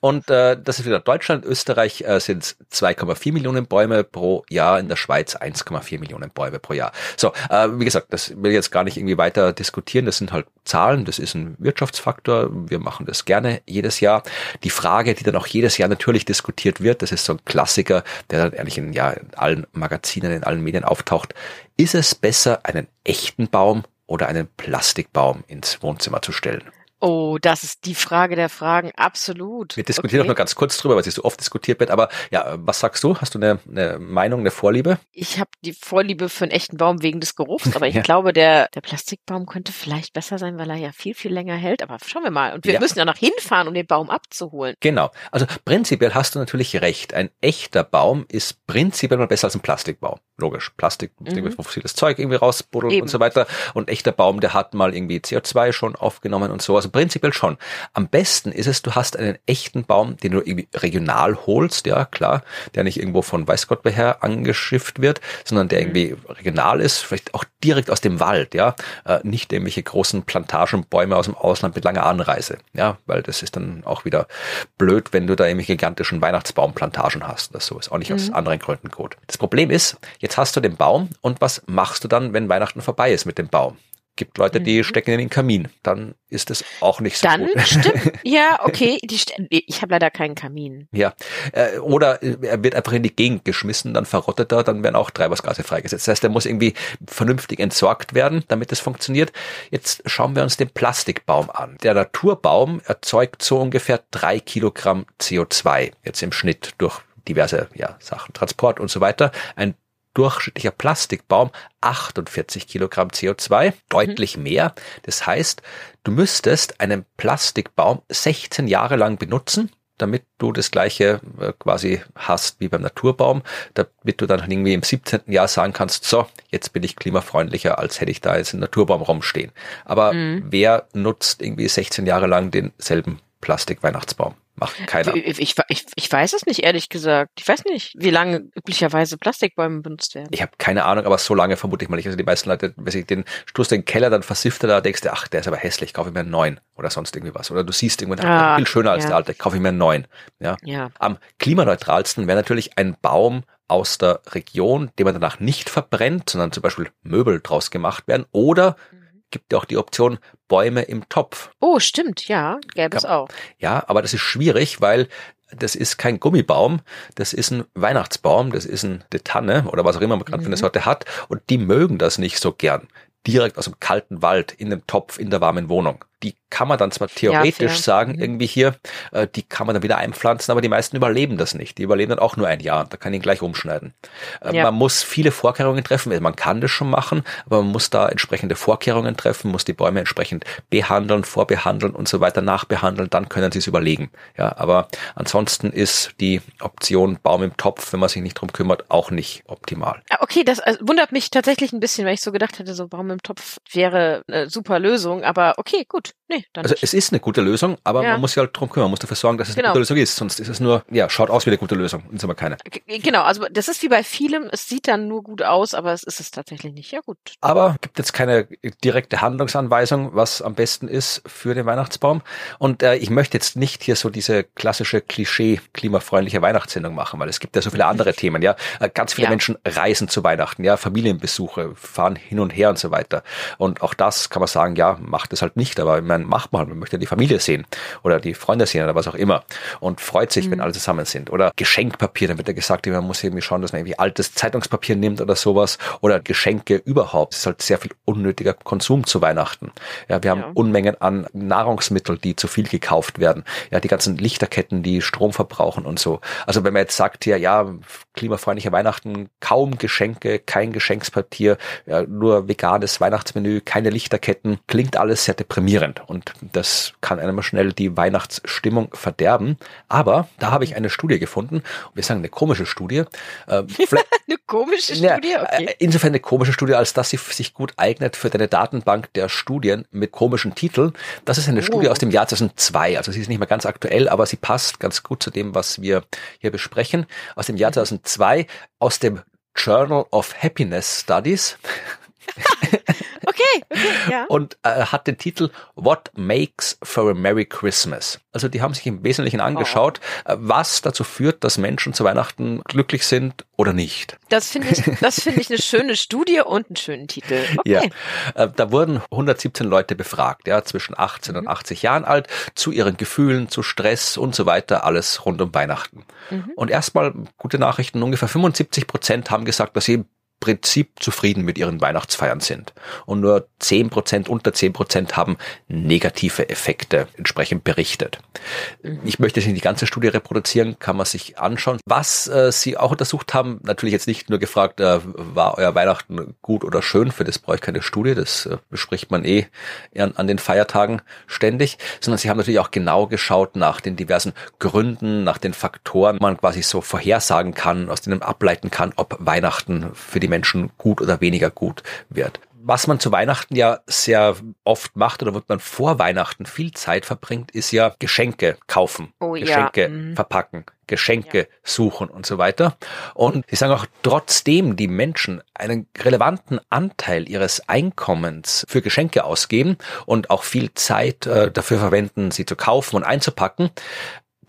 Und äh, das ist wieder Deutschland, Österreich äh, sind 2,4 Millionen Bäume pro Jahr, in der Schweiz 1,4 Millionen Bäume pro Jahr. So, äh, wie gesagt, das will ich jetzt gar nicht irgendwie weiter diskutieren. Das sind halt Zahlen, das ist ein Wirtschaftsfaktor. Wir machen das gerne jedes Jahr. Die Frage, die dann auch jedes Jahr natürlich diskutiert wird, das ist so ein Klassiker, der dann ehrlich in, ja, in allen Magazinen, in allen Medien auftaucht. Ist es besser, einen echten Baum oder einen Plastikbaum ins Wohnzimmer zu stellen? Oh, das ist die Frage der Fragen. Absolut. Wir diskutieren okay. nur ganz kurz drüber, weil es so oft diskutiert wird. Aber ja, was sagst du? Hast du eine, eine Meinung, eine Vorliebe? Ich habe die Vorliebe für einen echten Baum wegen des Geruchs, aber ich Ja. glaube, der, der Plastikbaum könnte vielleicht besser sein, weil er ja viel, viel länger hält. Aber schauen wir mal. Und wir Ja. müssen ja noch hinfahren, um den Baum abzuholen. Genau. Also prinzipiell hast du natürlich recht. Ein echter Baum ist prinzipiell mal besser als ein Plastikbaum. Logisch. Plastik, Mhm. irgendwie fossiles Zeug irgendwie rausbuddelt Eben. und so weiter. Und echter Baum, der hat mal irgendwie CO2 schon aufgenommen und so. Also prinzipiell schon. Am besten ist es, du hast einen echten Baum, den du irgendwie regional holst, ja klar, der nicht irgendwo von weiß Gott woher angeschifft wird, sondern der irgendwie regional ist, vielleicht auch direkt aus dem Wald, ja, äh, nicht irgendwelche großen Plantagenbäume aus dem Ausland mit langer Anreise, ja, weil das ist dann auch wieder blöd, wenn du da irgendwelche gigantischen Weihnachtsbaumplantagen hast oder so, ist auch nicht aus anderen Gründen gut. Das Problem ist, jetzt hast du den Baum und was machst du dann, wenn Weihnachten vorbei ist mit dem Baum? Gibt Leute, die Mhm. stecken in den Kamin. Dann ist es auch nicht so Dann gut. stimmt. Ja, okay. Ich habe leider keinen Kamin. Ja, äh, oder äh, er wird einfach in die Gegend geschmissen, dann verrottet er, dann werden auch Treibhausgase freigesetzt. Das heißt, er muss irgendwie vernünftig entsorgt werden, damit es funktioniert. Jetzt schauen wir uns den Plastikbaum an. Der Naturbaum erzeugt so ungefähr drei Kilogramm CO2 jetzt im Schnitt durch diverse ja, Sachen, Transport und so weiter. Ein durchschnittlicher Plastikbaum 48 Kilogramm CO2, deutlich mehr. Das heißt, du müsstest einen Plastikbaum 16 Jahre lang benutzen, damit du das gleiche äh, quasi hast wie beim Naturbaum, damit du dann irgendwie im 17. Jahr sagen kannst, so, jetzt bin ich klimafreundlicher, als hätte ich da jetzt einen Naturbaum rumstehen. Aber Mhm. wer nutzt irgendwie 16 Jahre lang denselben Plastik-Weihnachtsbaum? Macht keiner. Ich, ich, ich, ich weiß es nicht, ehrlich gesagt. Ich weiß nicht, wie lange üblicherweise Plastikbäume benutzt werden. Ich habe keine Ahnung, aber so lange vermute ich mal nicht. Also die meisten Leute, wenn ich den stoßt den Keller, dann versifft er da, denkst du, ach, der ist aber hässlich, kaufe ich mir einen neuen oder sonst irgendwie was. Oder du siehst irgendwann, Ah, ist viel schöner als ja. der alte, kaufe ich mir einen neuen. Ja. Ja. Am klimaneutralsten wäre natürlich ein Baum aus der Region, den man danach nicht verbrennt, sondern zum Beispiel Möbel draus gemacht werden. Oder gibt ja auch die Option Bäume im Topf. Oh, stimmt, ja, gäbe es auch. Ja, aber das ist schwierig, weil das ist kein Gummibaum, das ist ein Weihnachtsbaum, das ist eine Tanne oder was auch immer man gerade für eine Mhm. Sorte hat und die mögen das nicht so gern. Direkt aus dem kalten Wald, in dem Topf, in der warmen Wohnung. Die kann man dann zwar theoretisch fair. sagen, Mhm. irgendwie hier, äh, die kann man dann wieder einpflanzen, aber die meisten überleben das nicht. Die überleben dann auch nur ein Jahr. Da kann ich ihn gleich umschneiden. Äh, Ja. Man muss viele Vorkehrungen treffen. Man kann das schon machen, aber man muss da entsprechende Vorkehrungen treffen, muss die Bäume entsprechend behandeln, vorbehandeln und so weiter nachbehandeln. Dann können sie es überlegen. Ja, aber ansonsten ist die Option Baum im Topf, wenn man sich nicht drum kümmert, auch nicht optimal. Ah, Okay, das also, wundert mich tatsächlich ein bisschen, weil ich so gedacht hätte, so Baum im Topf wäre eine super Lösung. Aber okay, gut. Nee, dann Also nicht. es ist eine gute Lösung, aber Ja. man muss sich halt drum kümmern. Man muss dafür sorgen, dass es Genau. eine gute Lösung ist. Sonst ist es nur, ja, schaut aus wie eine gute Lösung. Ist aber keine. G- Genau, also das ist wie bei vielem, es sieht dann nur gut aus, aber es ist es tatsächlich nicht. Ja gut. Aber gibt jetzt keine direkte Handlungsanweisung, was am besten ist für den Weihnachtsbaum. Und äh, ich möchte jetzt nicht hier so diese klassische Klischee klimafreundliche Weihnachtssendung machen, weil es gibt ja so viele andere Themen. Ja, Äh, ganz viele Ja. Menschen reisen zu Weihnachten, ja, Familienbesuche, fahren hin und her und so weiter. Und auch das kann man sagen, ja, macht es halt nicht, aber ich meine, macht man halt. Man möchte die Familie sehen oder die Freunde sehen oder was auch immer und freut sich, wenn alle zusammen sind. Oder Geschenkpapier, dann wird ja gesagt, man muss irgendwie schauen, dass man irgendwie altes Zeitungspapier nimmt oder sowas. Oder Geschenke überhaupt. Es ist halt sehr viel unnötiger Konsum zu Weihnachten. Ja, wir haben Ja. Unmengen an Nahrungsmittel, die zu viel gekauft werden. Ja, die ganzen Lichterketten, die Strom verbrauchen und so. Also wenn man jetzt sagt hier, ja, klimafreundliche Weihnachten, kaum Geschenke, kein Geschenkspapier, ja, nur veganes Weihnachtsmenü, keine Lichterketten, klingt alles sehr deprimierend und das kann einem schnell die Weihnachtsstimmung verderben. Aber da habe ich eine Studie gefunden, wir sagen eine komische Studie, äh, vielleicht- Eine komische Studie, okay. äh, Insofern eine komische Studie, als dass sie sich gut eignet für deine Datenbank der Studien mit komischen Titeln. Das ist eine Oh. Studie aus dem Jahr 2002, also sie ist nicht mehr ganz aktuell, aber sie passt ganz gut zu dem, was wir hier besprechen. Aus dem Mhm. Jahr 2002, aus dem Journal of Happiness Studies Okay, okay, ja. und äh, hat den Titel What Makes for a Merry Christmas. Also die haben sich im Wesentlichen angeschaut, Oh. äh, was dazu führt, dass Menschen zu Weihnachten glücklich sind oder nicht. Das finde ich, das finde ich eine schöne Studie und einen schönen Titel. Okay. Ja, äh, da wurden 117 Leute befragt, ja, zwischen 18 und 80 Jahren alt, zu ihren Gefühlen, zu Stress und so weiter, alles rund um Weihnachten. Und erstmal gute Nachrichten, ungefähr 75 Prozent haben gesagt, dass sie Prinzip zufrieden mit ihren Weihnachtsfeiern sind. Und nur 10 Prozent, unter 10 Prozent haben negative Effekte entsprechend berichtet. Ich möchte nicht die ganze Studie reproduzieren, kann man sich anschauen. Was äh, sie auch untersucht haben, natürlich jetzt nicht nur gefragt, äh, war euer Weihnachten gut oder schön, für das brauche ich keine Studie, das äh, bespricht man eh an, an den Feiertagen ständig, sondern sie haben natürlich auch genau geschaut nach den diversen Gründen, nach den Faktoren, man quasi so vorhersagen kann, aus denen ableiten kann, ob Weihnachten für die Menschen gut oder weniger gut wird was man zu Weihnachten ja sehr oft macht oder wird man vor Weihnachten viel Zeit verbringt, ist ja Geschenke kaufen, Oh ja, Geschenke mhm. verpacken, Geschenke suchen und so weiter. Und sie sagen auch, trotzdem die Menschen einen relevanten Anteil ihres Einkommens für Geschenke ausgeben und auch viel Zeit äh, dafür verwenden, sie zu kaufen und einzupacken,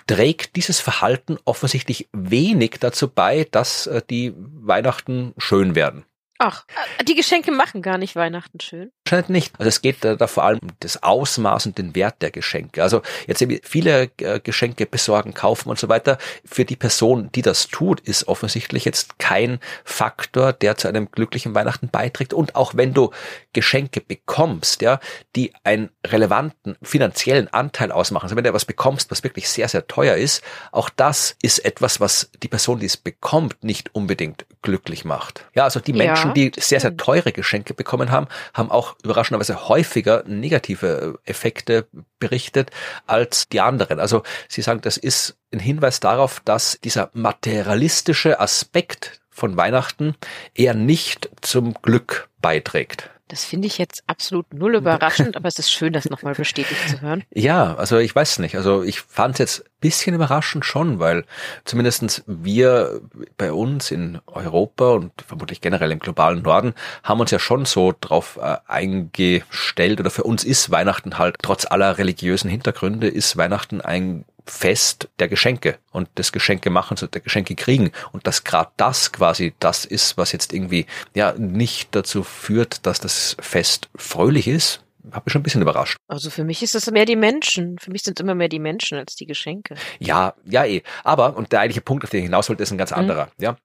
trägt dieses Verhalten offensichtlich wenig dazu bei, dass äh, die Weihnachten schön werden. Ach, äh, die Geschenke machen gar nicht Weihnachten schön. Anscheinend nicht. Also es geht da, da vor allem um das Ausmaß und den Wert der Geschenke. Also jetzt viele äh, Geschenke besorgen, kaufen und so weiter. Für die Person, die das tut, ist offensichtlich jetzt kein Faktor, der zu einem glücklichen Weihnachten beiträgt. Und auch wenn du Geschenke bekommst, ja, die einen relevanten finanziellen Anteil ausmachen, also wenn du etwas bekommst, was wirklich sehr, sehr teuer ist, auch das ist etwas, was die Person, die es bekommt, nicht unbedingt glücklich macht. Ja, also die Menschen, ja, die sehr, sehr teure Geschenke bekommen haben, haben auch überraschenderweise häufiger negative Effekte berichtet als die anderen. Also sie sagen, das ist ein Hinweis darauf, dass dieser materialistische Aspekt von Weihnachten eher nicht zum Glück beiträgt. Das finde ich jetzt absolut null überraschend, aber es ist schön, das nochmal bestätigt zu hören. Ja, also ich weiß nicht. Also ich fand es jetzt ein bisschen überraschend schon, weil zumindestens wir bei uns in Europa und vermutlich generell im globalen Norden haben uns ja schon so drauf äh, eingestellt oder für uns ist Weihnachten halt trotz aller religiösen Hintergründe ist Weihnachten ein Fest der Geschenke und des Geschenkemachens und der Geschenke kriegen und dass gerade das quasi das ist, was jetzt irgendwie ja nicht dazu führt, dass das Fest fröhlich ist, habe mich schon ein bisschen überrascht. Also für mich ist es mehr die Menschen. Für mich sind es immer mehr die Menschen als die Geschenke. Ja, ja eh. Aber, und der eigentliche Punkt, auf den ich hinaus wollte, ist ein ganz mhm. anderer. Mhm. Ja,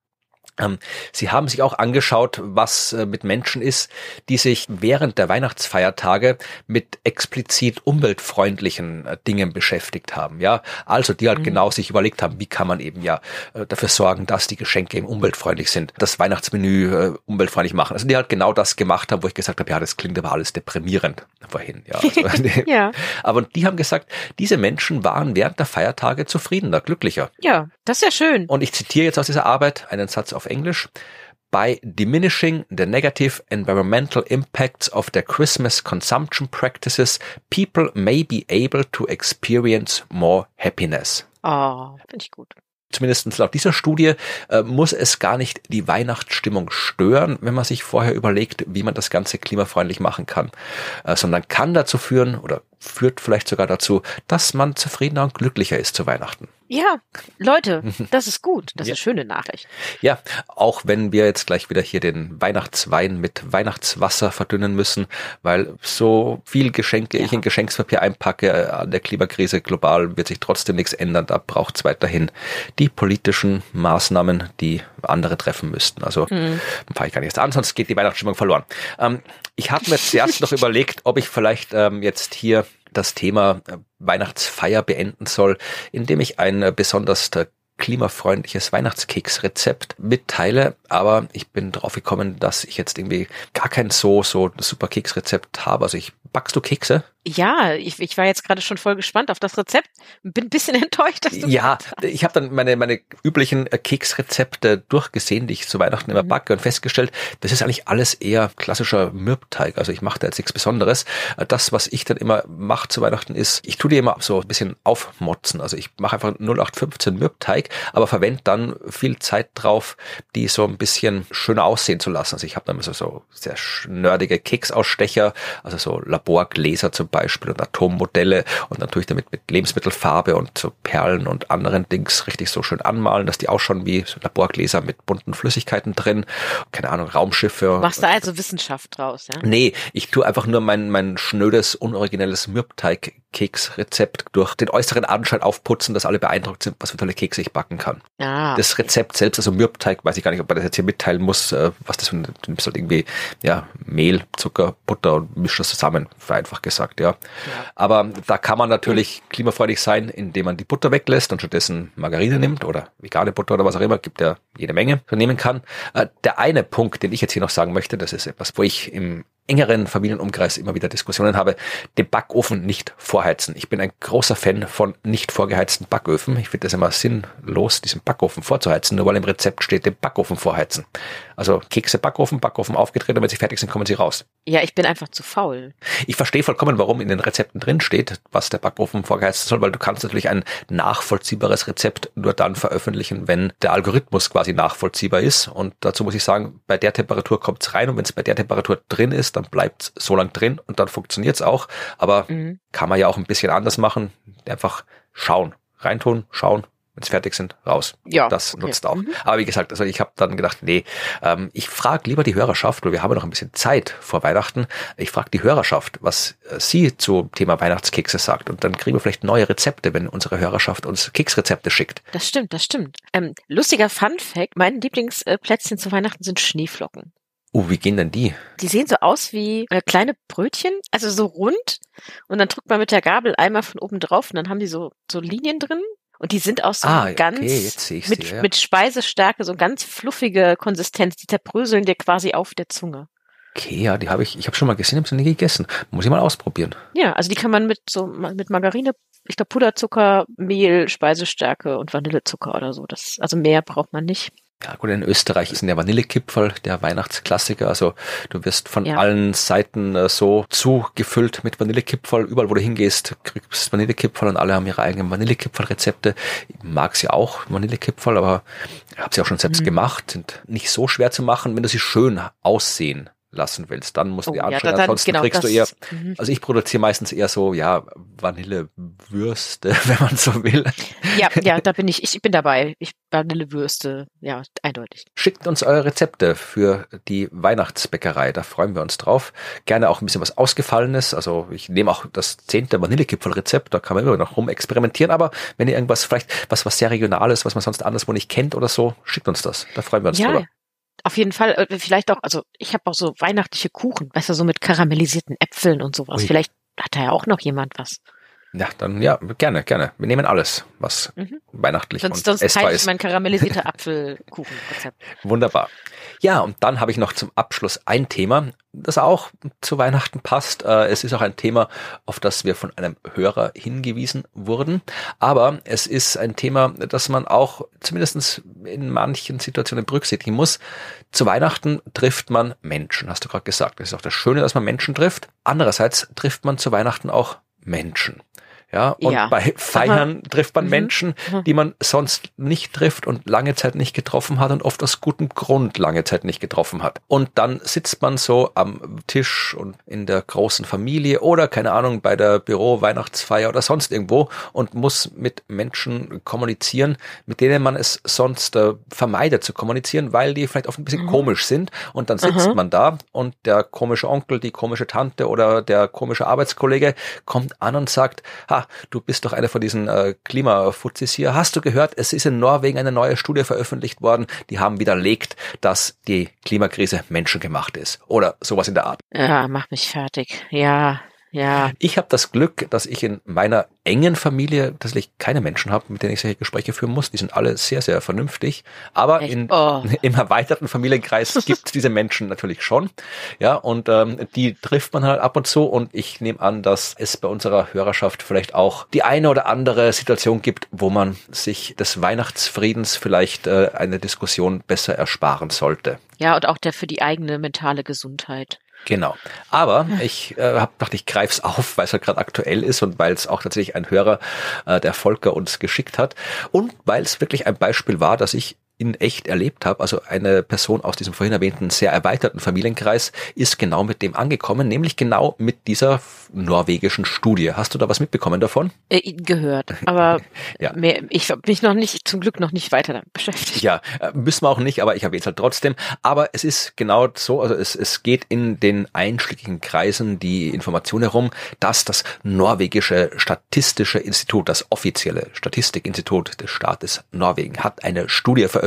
Sie haben sich auch angeschaut, was äh, mit Menschen ist, die sich während der Weihnachtsfeiertage mit explizit umweltfreundlichen äh, Dingen beschäftigt haben. Ja, also die halt mhm. genau sich überlegt haben, wie kann man eben ja äh, dafür sorgen, dass die Geschenke eben umweltfreundlich sind, das Weihnachtsmenü umweltfreundlich machen. Also die halt genau das gemacht haben, wo ich gesagt habe, ja, das klingt aber alles deprimierend vorhin. Ja, also, ja. Aber die haben gesagt, diese Menschen waren während der Feiertage zufriedener, glücklicher. Ja, das ist ja schön. Und ich zitiere jetzt aus dieser Arbeit einen Satz auf Englisch. By diminishing the negative environmental impacts of their Christmas consumption practices, people may be able to experience more happiness. Oh, finde ich gut zumindest laut dieser Studie, äh, muss es gar nicht die Weihnachtsstimmung stören, wenn man sich vorher überlegt, wie man das Ganze klimafreundlich machen kann, äh, sondern kann dazu führen oder führt vielleicht sogar dazu, dass man zufriedener und glücklicher ist zu Weihnachten. Ja, Leute, das ist gut. Das ja. ist schöne Nachricht. Ja, auch wenn wir jetzt gleich wieder hier den Weihnachtswein mit Weihnachtswasser verdünnen müssen, weil so viel Geschenke ja. ich in Geschenkspapier einpacke äh, an der Klimakrise global wird sich trotzdem nichts ändern. Da braucht es weiterhin die politischen Maßnahmen, die andere treffen müssten. Also mhm. fange ich gar nicht erst an, sonst geht die Weihnachtsstimmung verloren. Ähm, ich habe mir zuerst noch überlegt, ob ich vielleicht ähm, jetzt hier das Thema äh, Weihnachtsfeier beenden soll, indem ich ein äh, besonders äh, klimafreundliches Weihnachtskeksrezept mitteile, aber ich bin drauf gekommen, dass ich jetzt irgendwie gar kein so so super Keksrezept habe. Also ich backst du Kekse? Ja, ich, ich war jetzt gerade schon voll gespannt auf das Rezept. Bin ein bisschen enttäuscht, dass du. Ja, ich habe dann meine, meine üblichen äh, Keksrezepte durchgesehen, die ich zu Weihnachten immer mhm. backe und festgestellt, das ist eigentlich alles eher klassischer Mürbteig. Also ich mache da jetzt nichts Besonderes. Äh, das, was ich dann immer mache zu Weihnachten, ist, ich tue die immer so ein bisschen aufmotzen. Also ich mache einfach 0815 Mürbteig, aber verwende dann viel Zeit drauf, die so ein bisschen schöner aussehen zu lassen. Also ich habe dann so, so sehr nerdige Keksausstecher, also so Laborgläser zum Beispiel und Atommodelle und dann tue ich damit mit Lebensmittelfarbe und so Perlen und anderen Dings richtig so schön anmalen, dass die ausschauen wie so Laborgläser mit bunten Flüssigkeiten drin. Keine Ahnung, Raumschiffe. Machst du also Wissenschaft draus, ja? Nee, ich tue einfach nur mein, mein schnödes, unoriginelles Mürbteig-Keksrezept durch den äußeren Anschein aufputzen, dass alle beeindruckt sind, was für tolle Kekse ich backen kann. Ah. Das Rezept selbst, also Mürbteig, weiß ich gar nicht, ob man das jetzt hier mitteilen muss, äh, was das für ein, du nimmst halt irgendwie, ja, Mehl, Zucker, Butter und mischst das zusammen, vereinfacht gesagt, ja. ja. Aber da kann man natürlich klimafreundlich sein, indem man die Butter weglässt und stattdessen Margarine nimmt oder vegane Butter oder was auch immer, gibt ja jede Menge, nehmen kann. Äh, der eine Punkt, den ich jetzt hier noch sagen möchte, das ist etwas, wo ich im engeren Familienumkreis immer wieder Diskussionen habe, den Backofen nicht vorheizen. Ich bin ein großer Fan von nicht vorgeheizten Backöfen. Ich finde das immer sinnlos, diesen Backofen vorzuheizen, nur weil im Rezept steht, den Backofen vorheizen. Also Kekse Backofen, Backofen aufgedreht, damit sie fertig sind, kommen sie raus. Ja, ich bin einfach zu faul. Ich verstehe vollkommen, warum in den Rezepten drin steht, was der Backofen vorgeheizt soll, weil du kannst natürlich ein nachvollziehbares Rezept nur dann veröffentlichen, wenn der Algorithmus quasi nachvollziehbar ist. Und dazu muss ich sagen, bei der Temperatur kommt es rein und wenn es bei der Temperatur drin ist, dann bleibt es so lang drin und dann funktioniert es auch. Aber mhm. kann man ja auch ein bisschen anders machen. Einfach schauen, reintun, schauen, wenn es fertig sind, raus. Ja, Das okay. nutzt auch. Mhm. Aber wie gesagt, also ich habe dann gedacht, nee, ähm, ich frage lieber die Hörerschaft, weil wir haben ja noch ein bisschen Zeit vor Weihnachten. Ich frage die Hörerschaft, was äh, sie zum Thema Weihnachtskekse sagt. Und dann kriegen wir vielleicht neue Rezepte, wenn unsere Hörerschaft uns Keksrezepte schickt. Das stimmt, das stimmt. Ähm, lustiger Fun Fact, mein Lieblingsplätzchen zu Weihnachten sind Schneeflocken. Oh, wie gehen denn die? Die sehen so aus wie äh, kleine Brötchen, also so rund. Und dann drückt man mit der Gabel einmal von oben drauf und dann haben die so, so Linien drin. Und die sind auch so Ah, ganz okay, mit, sie. Ja. mit Speisestärke, so ganz fluffige Konsistenz. Die zerbröseln dir quasi auf der Zunge. Okay, ja, die habe ich, ich habe schon mal gesehen, habe sie nie gegessen. Muss ich mal ausprobieren. Ja, also die kann man mit so mit Margarine, ich glaube Puderzucker, Mehl, Speisestärke und Vanillezucker oder so. Das, also mehr braucht man nicht. Ja gut, in Österreich ist der Vanillekipferl der Weihnachtsklassiker. Also du wirst von Ja. allen Seiten äh, so zugefüllt mit Vanillekipferl. Überall, wo du hingehst, kriegst du Vanillekipferl und alle haben ihre eigenen Vanillekipferl-Rezepte. Ich mag sie auch, Vanillekipferl, aber ich habe sie auch schon selbst Mhm. gemacht. Sind nicht so schwer zu machen, wenn du sie schön aussehen lassen willst. Dann musst du Oh, die ja, anschauen. dann- Ansonsten genau, kriegst du eher mhm. also ich produziere meistens eher so, ja, Vanillewürste, wenn man so will. Ja, ja, da bin ich, ich bin dabei. Ich Vanillewürste, ja, eindeutig. Schickt uns eure Rezepte für die Weihnachtsbäckerei, da freuen wir uns drauf. Gerne auch ein bisschen was Ausgefallenes. Also ich nehme auch das zehnte Vanillekipferlrezept, da kann man immer noch rum experimentieren. Aber wenn ihr irgendwas vielleicht, was, was sehr Regionales, was man sonst anderswo nicht kennt oder so, schickt uns das. Da freuen wir uns Ja, drüber. Auf jeden Fall. Äh, Vielleicht auch, also ich habe auch so weihnachtliche Kuchen, weißt du, so mit karamellisierten Äpfeln und sowas. Ui. Vielleicht hat da ja auch noch jemand was. Ja, dann ja, gerne, gerne. Wir nehmen alles, was Mhm. weihnachtlich Sonst, und sonst essbar teile ich ist. mein karamellisierter Apfelkuchenrezept. Wunderbar. Ja, und dann habe ich noch zum Abschluss ein Thema, das auch zu Weihnachten passt. Äh, Es ist auch ein Thema, auf das wir von einem Hörer hingewiesen wurden. Aber es ist ein Thema, das man auch zumindest in manchen Situationen berücksichtigen muss. Zu Weihnachten trifft man Menschen, hast du gerade gesagt. Das ist auch das Schöne, dass man Menschen trifft. Andererseits trifft man zu Weihnachten auch Menschen. Ja, und Ja. bei Feiern trifft man Mhm. Menschen, Mhm. die man sonst nicht trifft und lange Zeit nicht getroffen hat und oft aus gutem Grund lange Zeit nicht getroffen hat. Und dann sitzt man so am Tisch und in der großen Familie oder keine Ahnung bei der Büro-Weihnachtsfeier oder sonst irgendwo und muss mit Menschen kommunizieren, mit denen man es sonst äh, vermeidet zu kommunizieren, weil die vielleicht oft ein bisschen Mhm. komisch sind. Und dann sitzt Aha. man da und der komische Onkel, die komische Tante oder der komische Arbeitskollege kommt an und sagt, ha, du bist doch einer von diesen äh, Klimafuzis hier. Hast du gehört, es ist in Norwegen eine neue Studie veröffentlicht worden, die haben widerlegt, dass die Klimakrise menschengemacht ist. Oder sowas in der Art. Ja, mach mich fertig. Ja, ja. Ich habe das Glück, dass ich in meiner engen Familie tatsächlich keine Menschen habe, mit denen ich solche Gespräche führen muss. Die sind alle sehr, sehr vernünftig. Aber in, Oh. im erweiterten Familienkreis gibt es diese Menschen natürlich schon. Ja, und ähm, die trifft man halt ab und zu. Und ich nehme an, dass es bei unserer Hörerschaft vielleicht auch die eine oder andere Situation gibt, wo man sich des Weihnachtsfriedens vielleicht äh, eine Diskussion besser ersparen sollte. Ja, und auch der für die eigene mentale Gesundheit. Genau. Aber ich äh, hab dachte, ich greif's auf, weil es halt gerade aktuell ist und weil es auch tatsächlich ein Hörer, äh, der Volker, uns geschickt hat. Und weil es wirklich ein Beispiel war, dass ich in echt erlebt habe. Also eine Person aus diesem vorhin erwähnten sehr erweiterten Familienkreis ist genau mit dem angekommen, nämlich genau mit dieser norwegischen Studie. Hast du da was mitbekommen davon? Äh, gehört. Aber Ja. mehr, ich habe mich noch nicht, zum Glück noch nicht weiter damit beschäftigt. Ja, äh, müssen wir auch nicht, aber ich erwähne es halt trotzdem. Aber es ist genau so, also es, es geht in den einschlägigen Kreisen die Information herum, dass das norwegische Statistische Institut, das offizielle Statistikinstitut des Staates Norwegen, hat eine Studie veröffentlicht,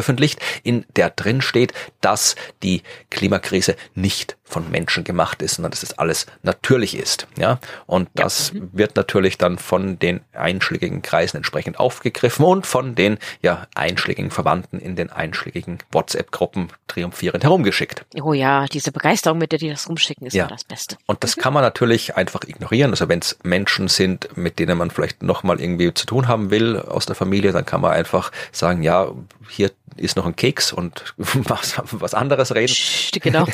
in der drin steht, dass die Klimakrise nicht von Menschen gemacht ist, sondern dass es alles natürlich ist. Ja, und das wird natürlich dann von den einschlägigen Kreisen entsprechend aufgegriffen und von den ja einschlägigen Verwandten in den einschlägigen WhatsApp-Gruppen triumphierend herumgeschickt. Oh ja, diese Begeisterung, mit der die das rumschicken, ist Ja. ja das Beste. Und das kann man natürlich einfach ignorieren. Also wenn es Menschen sind, mit denen man vielleicht nochmal irgendwie zu tun haben will aus der Familie, dann kann man einfach sagen, ja, hier ist noch ein Keks und was, was anderes reden. Genau.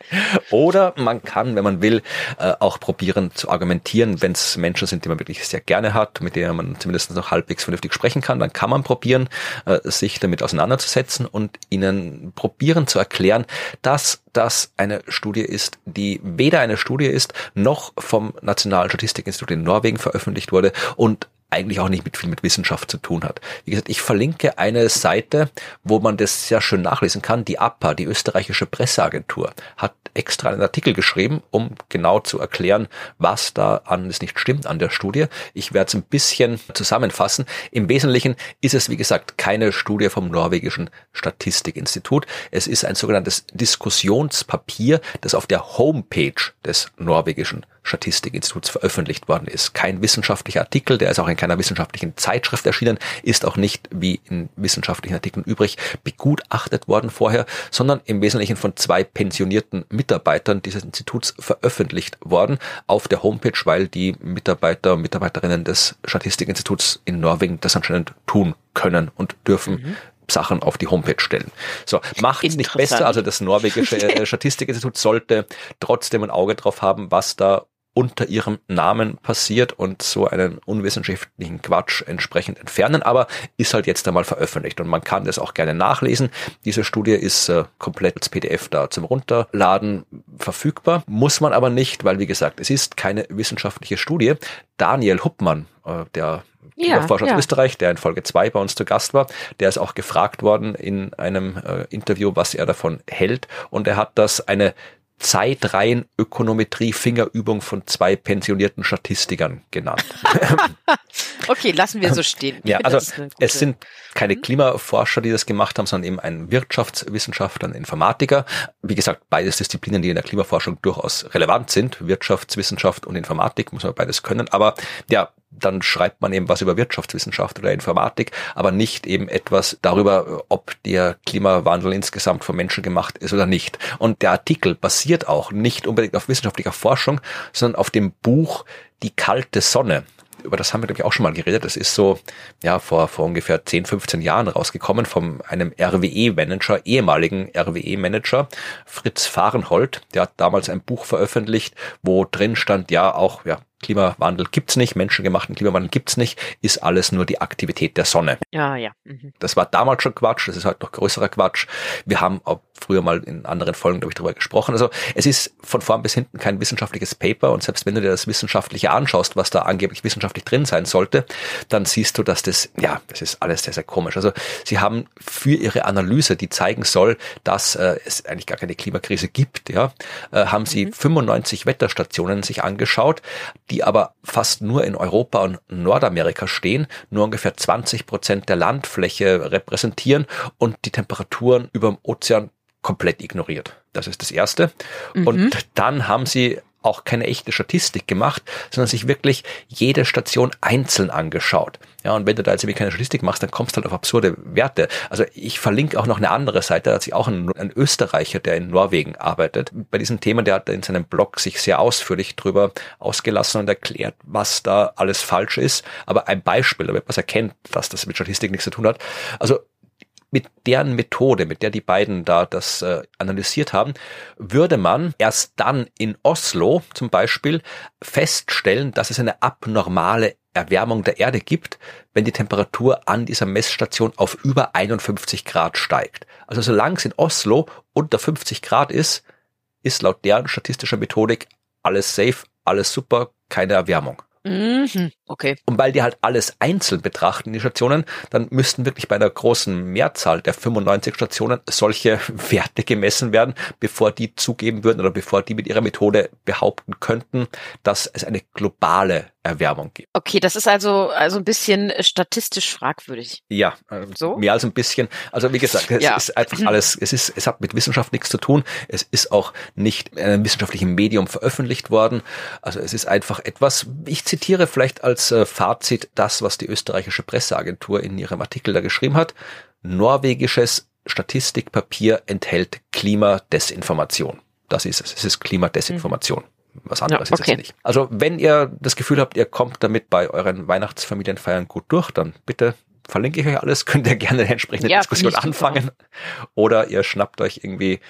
Oder man kann, wenn man will, äh, auch probieren zu argumentieren, wenn es Menschen sind, die man wirklich sehr gerne hat, mit denen man zumindest noch halbwegs vernünftig sprechen kann, dann kann man probieren, äh, sich damit auseinanderzusetzen und ihnen probieren zu erklären, dass das eine Studie ist, die weder eine Studie ist, noch vom Nationalen Statistikinstitut in Norwegen veröffentlicht wurde und eigentlich auch nicht mit viel mit Wissenschaft zu tun hat. Wie gesagt, ich verlinke eine Seite, wo man das sehr schön nachlesen kann. Die APA, die österreichische Presseagentur, hat extra einen Artikel geschrieben, um genau zu erklären, was da an es nicht stimmt an der Studie. Ich werde es ein bisschen zusammenfassen. Im Wesentlichen ist es, wie gesagt, keine Studie vom norwegischen Statistikinstitut. Es ist ein sogenanntes Diskussionspapier, das auf der Homepage des norwegischen Statistikinstituts veröffentlicht worden ist. Kein wissenschaftlicher Artikel, der ist auch in keiner wissenschaftlichen Zeitschrift erschienen, ist auch nicht wie in wissenschaftlichen Artikeln übrig begutachtet worden vorher, sondern im Wesentlichen von zwei pensionierten Mitarbeitern dieses Instituts veröffentlicht worden auf der Homepage, weil die Mitarbeiter und Mitarbeiterinnen des Statistikinstituts in Norwegen das anscheinend tun können und dürfen. Mhm. Sachen auf die Homepage stellen. So, macht es nicht besser. Also das norwegische Statistikinstitut sollte trotzdem ein Auge drauf haben, was da unter ihrem Namen passiert und so einen unwissenschaftlichen Quatsch entsprechend entfernen, aber ist halt jetzt einmal veröffentlicht und man kann das auch gerne nachlesen. Diese Studie ist äh, komplett als PDF da zum Runterladen verfügbar, muss man aber nicht, weil wie gesagt, es ist keine wissenschaftliche Studie. Daniel Huppmann, äh, der ja, Forscher aus ja. Österreich, der in Folge 2 bei uns zu Gast war, der ist auch gefragt worden in einem äh, Interview, was er davon hält und er hat das eine Zeitreihen Ökonometrie Fingerübung von zwei pensionierten Statistikern genannt. okay, lassen wir so stehen. ja, also es sind keine mhm. Klimaforscher, die das gemacht haben, sondern eben ein Wirtschaftswissenschaftler, ein Informatiker. Wie gesagt, beides Disziplinen, die in der Klimaforschung durchaus relevant sind. Wirtschaftswissenschaft und Informatik muss man beides können. Aber ja, dann schreibt man eben was über Wirtschaftswissenschaft oder Informatik, aber nicht eben etwas darüber, ob der Klimawandel insgesamt von Menschen gemacht ist oder nicht. Und der Artikel basiert auch nicht unbedingt auf wissenschaftlicher Forschung, sondern auf dem Buch Die kalte Sonne über das haben wir, glaube ich, auch schon mal geredet. Das ist so, ja, vor, vor ungefähr 10, 15 Jahren rausgekommen von einem RWE-Manager, ehemaligen RWE-Manager, Fritz Fahrenhold. Der hat damals ein Buch veröffentlicht, wo drin stand, ja, auch, ja, Klimawandel gibt's nicht, menschengemachten Klimawandel gibt's nicht, ist alles nur die Aktivität der Sonne. Ja, ja. Mhm. Das war damals schon Quatsch, das ist halt noch größerer Quatsch. Wir haben auch früher mal in anderen Folgen, glaube ich, darüber gesprochen. Also es ist von vorn bis hinten kein wissenschaftliches Paper und selbst wenn du dir das Wissenschaftliche anschaust, was da angeblich wissenschaftlich drin sein sollte, dann siehst du, dass das, ja, das ist alles sehr, sehr komisch. Also sie haben für ihre Analyse, die zeigen soll, dass äh, es eigentlich gar keine Klimakrise gibt, ja, äh, haben sie mhm. 95 Wetterstationen sich angeschaut, die aber fast nur in Europa und Nordamerika stehen, nur ungefähr 20 Prozent der Landfläche repräsentieren und die Temperaturen über dem Ozean komplett ignoriert. Das ist das Erste. Mhm. Und dann haben sie auch keine echte Statistik gemacht, sondern sich wirklich jede Station einzeln angeschaut. Ja, und wenn du da jetzt irgendwie keine Statistik machst, dann kommst du halt auf absurde Werte. Also ich verlinke auch noch eine andere Seite, da hat sich auch ein, ein Österreicher, der in Norwegen arbeitet, bei diesen Themen, der hat in seinem Blog sich sehr ausführlich drüber ausgelassen und erklärt, was da alles falsch ist. Aber ein Beispiel, damit man es erkennt, dass das mit Statistik nichts zu tun hat. Also mit deren Methode, mit der die beiden da das äh, analysiert haben, würde man erst dann in Oslo zum Beispiel feststellen, dass es eine abnormale Erwärmung der Erde gibt, wenn die Temperatur an dieser Messstation auf über 51 Grad steigt. Also solange es in Oslo unter 50 Grad ist, ist laut deren statistischer Methodik alles safe, alles super, keine Erwärmung. Mhm, okay. Und weil die halt alles einzeln betrachten, die Stationen, dann müssten wirklich bei einer großen Mehrzahl der 95 Stationen solche Werte gemessen werden, bevor die zugeben würden oder bevor die mit ihrer Methode behaupten könnten, dass es eine globale Erwärmung gibt. Okay, das ist also also ein bisschen statistisch fragwürdig. Ja, äh, so? mehr als ein bisschen. Also wie gesagt, es ja. ist einfach alles, es ist, es hat mit Wissenschaft nichts zu tun. Es ist auch nicht in einem wissenschaftlichen Medium veröffentlicht worden. Also es ist einfach etwas, ich zitiere vielleicht als äh, Fazit das, was die österreichische Presseagentur in ihrem Artikel da geschrieben hat. Norwegisches Statistikpapier enthält Klimadesinformation. Das ist es. Es ist Klimadesinformation. Mhm. Was anderes ja, okay. ist es nicht. Also wenn ihr das Gefühl habt, ihr kommt damit bei euren Weihnachtsfamilienfeiern gut durch, dann bitte verlinke ich euch alles, könnt ihr gerne eine entsprechende ja, Diskussion anfangen. Oder ihr schnappt euch irgendwie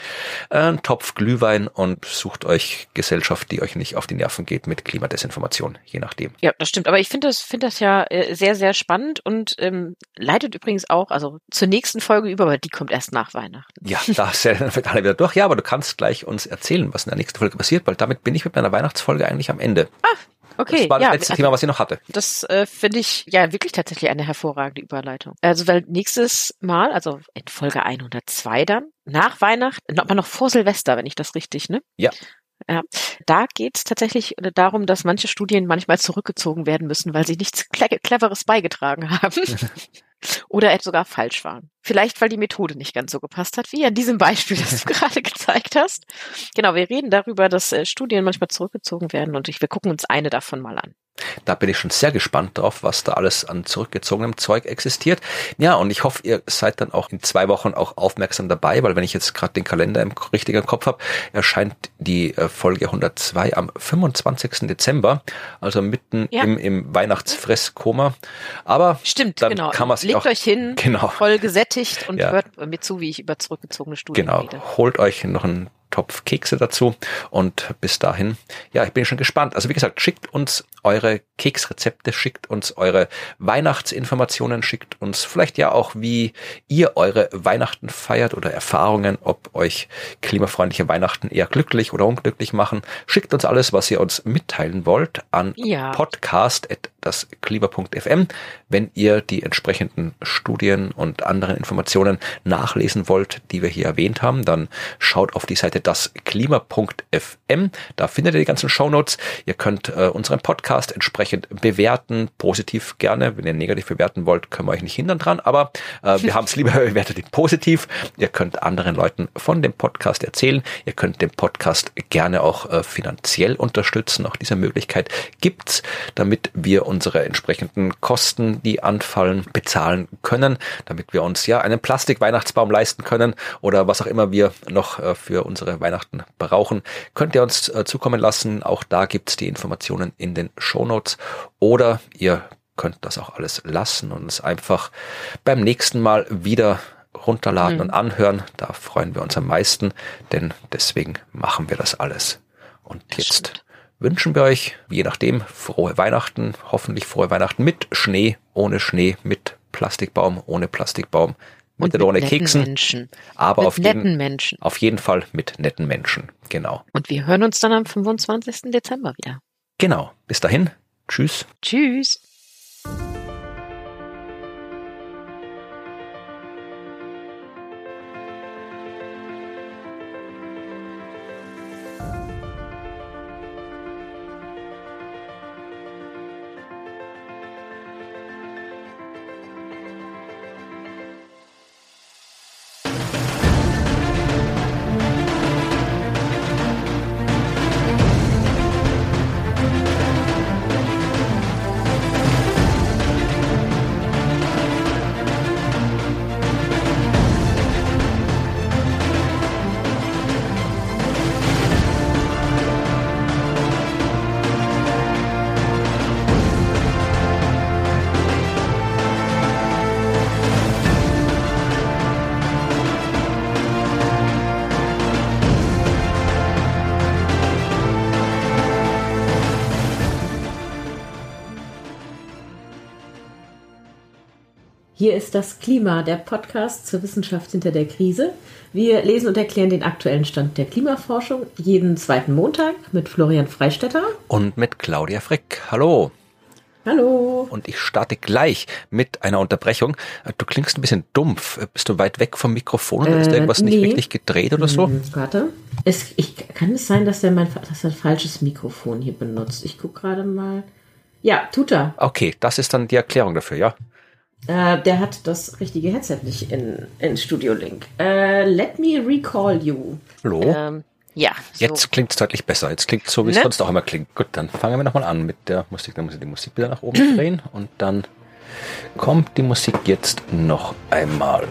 einen Topf Glühwein und sucht euch Gesellschaft, die euch nicht auf die Nerven geht mit Klimadesinformation, je nachdem. Ja, das stimmt. Aber ich finde das, finde das ja äh, sehr, sehr spannend und ähm, leitet übrigens auch, also zur nächsten Folge über, weil die kommt erst nach Weihnachten. Ja, da ist ja dann alle wieder durch. Ja, aber du kannst gleich uns erzählen, was in der nächsten Folge passiert, weil damit bin ich mit meiner Weihnachtsfolge eigentlich am Ende. Ah, Okay, das war das ja, letzte also- Thema, was ich noch hatte. Das äh, finde ich ja wirklich tatsächlich eine hervorragende Überleitung. Also weil nächstes Mal, also in Folge 102 dann, nach Weihnachten, aber noch vor Silvester, wenn ich das richtig, ne? Ja. Ja, da geht es tatsächlich äh, darum, dass manche Studien manchmal zurückgezogen werden müssen, weil sie nichts Cle Cleveres beigetragen haben. Oder etwa sogar falsch waren. Vielleicht, weil die Methode nicht ganz so gepasst hat, wie an diesem Beispiel, das du gerade gezeigt hast. Genau, wir reden darüber, dass äh, Studien manchmal zurückgezogen werden und ich, wir gucken uns eine davon mal an. Da bin ich schon sehr gespannt drauf, was da alles an zurückgezogenem Zeug existiert. Ja, und ich hoffe, ihr seid dann auch in zwei Wochen auch aufmerksam dabei, weil wenn ich jetzt gerade den Kalender im richtigen Kopf habe, erscheint die äh, Folge 102 am 25. Dezember, also mitten Ja. im, im Weihnachtsfresskoma. Aber Stimmt, dann genau. kann man Legt auch, euch hin, genau, voll gesättigt und Ja. hört mir zu, wie ich über zurückgezogene Studien Genau, rede. holt euch noch einen Topf Kekse dazu und bis dahin, ja, ich bin schon gespannt. Also wie gesagt, schickt uns eure Keksrezepte, schickt uns eure Weihnachtsinformationen, schickt uns vielleicht ja auch, wie ihr eure Weihnachten feiert oder Erfahrungen, ob euch klimafreundliche Weihnachten eher glücklich oder unglücklich machen. Schickt uns alles, was ihr uns mitteilen wollt, an Ja. podcast.dasklima.fm. Wenn ihr die entsprechenden Studien und anderen Informationen nachlesen wollt, die wir hier erwähnt haben, dann schaut auf die Seite dasklima.fm. Da findet ihr die ganzen Shownotes. Ihr könnt äh, unseren Podcast entsprechend bewerten, positiv gerne. Wenn ihr negativ bewerten wollt, können wir euch nicht hindern dran, aber äh, wir haben es lieber bewertet ihn positiv. Ihr könnt anderen Leuten von dem Podcast erzählen. Ihr könnt den Podcast gerne auch äh, finanziell unterstützen. Auch diese Möglichkeit gibt's, damit wir unsere entsprechenden Kosten, die anfallen, bezahlen können, damit wir uns ja einen Plastik-Weihnachtsbaum leisten können oder was auch immer wir noch äh, für unsere Weihnachten brauchen, könnt ihr uns äh, zukommen lassen. Auch da gibt's die Informationen in den Shownotes oder ihr könnt das auch alles lassen und es einfach beim nächsten Mal wieder runterladen Mhm. und anhören. Da freuen wir uns am meisten, denn deswegen machen wir das alles. Und Das jetzt stimmt. wünschen wir euch, je nachdem, frohe Weihnachten, hoffentlich frohe Weihnachten mit Schnee, ohne Schnee, mit Plastikbaum, ohne Plastikbaum, mit oder ohne netten Keksen, Menschen. aber mit auf netten jeden, Menschen. auf jeden Fall mit netten Menschen. Genau. Und wir hören uns dann am 25. Dezember wieder. Genau. Bis dahin. Tschüss. Tschüss. Hier ist das Klima, der Podcast zur Wissenschaft hinter der Krise. Wir lesen und erklären den aktuellen Stand der Klimaforschung jeden zweiten Montag mit Florian Freistetter. Und mit Claudia Frick. Hallo. Hallo. Und ich starte gleich mit einer Unterbrechung. Du klingst ein bisschen dumpf. Bist du weit weg vom Mikrofon oder ist Äh, irgendwas nicht nee. richtig gedreht oder so? Hm, warte. Es, ich, kann es sein, dass er mein dass er ein falsches Mikrofon hier benutzt? Ich gucke gerade mal. Ja, tut er. Okay, das ist dann die Erklärung dafür, ja? Äh, der hat das richtige Headset nicht in, in Studio Link. Äh, let me recall you. Hallo? Ähm, ja, so. Jetzt klingt es deutlich besser. Jetzt klingt so, wie es Ne? sonst auch immer klingt. Gut, dann fangen wir nochmal an mit der Musik. Dann muss ich die Musik wieder nach oben drehen und dann kommt die Musik jetzt noch einmal.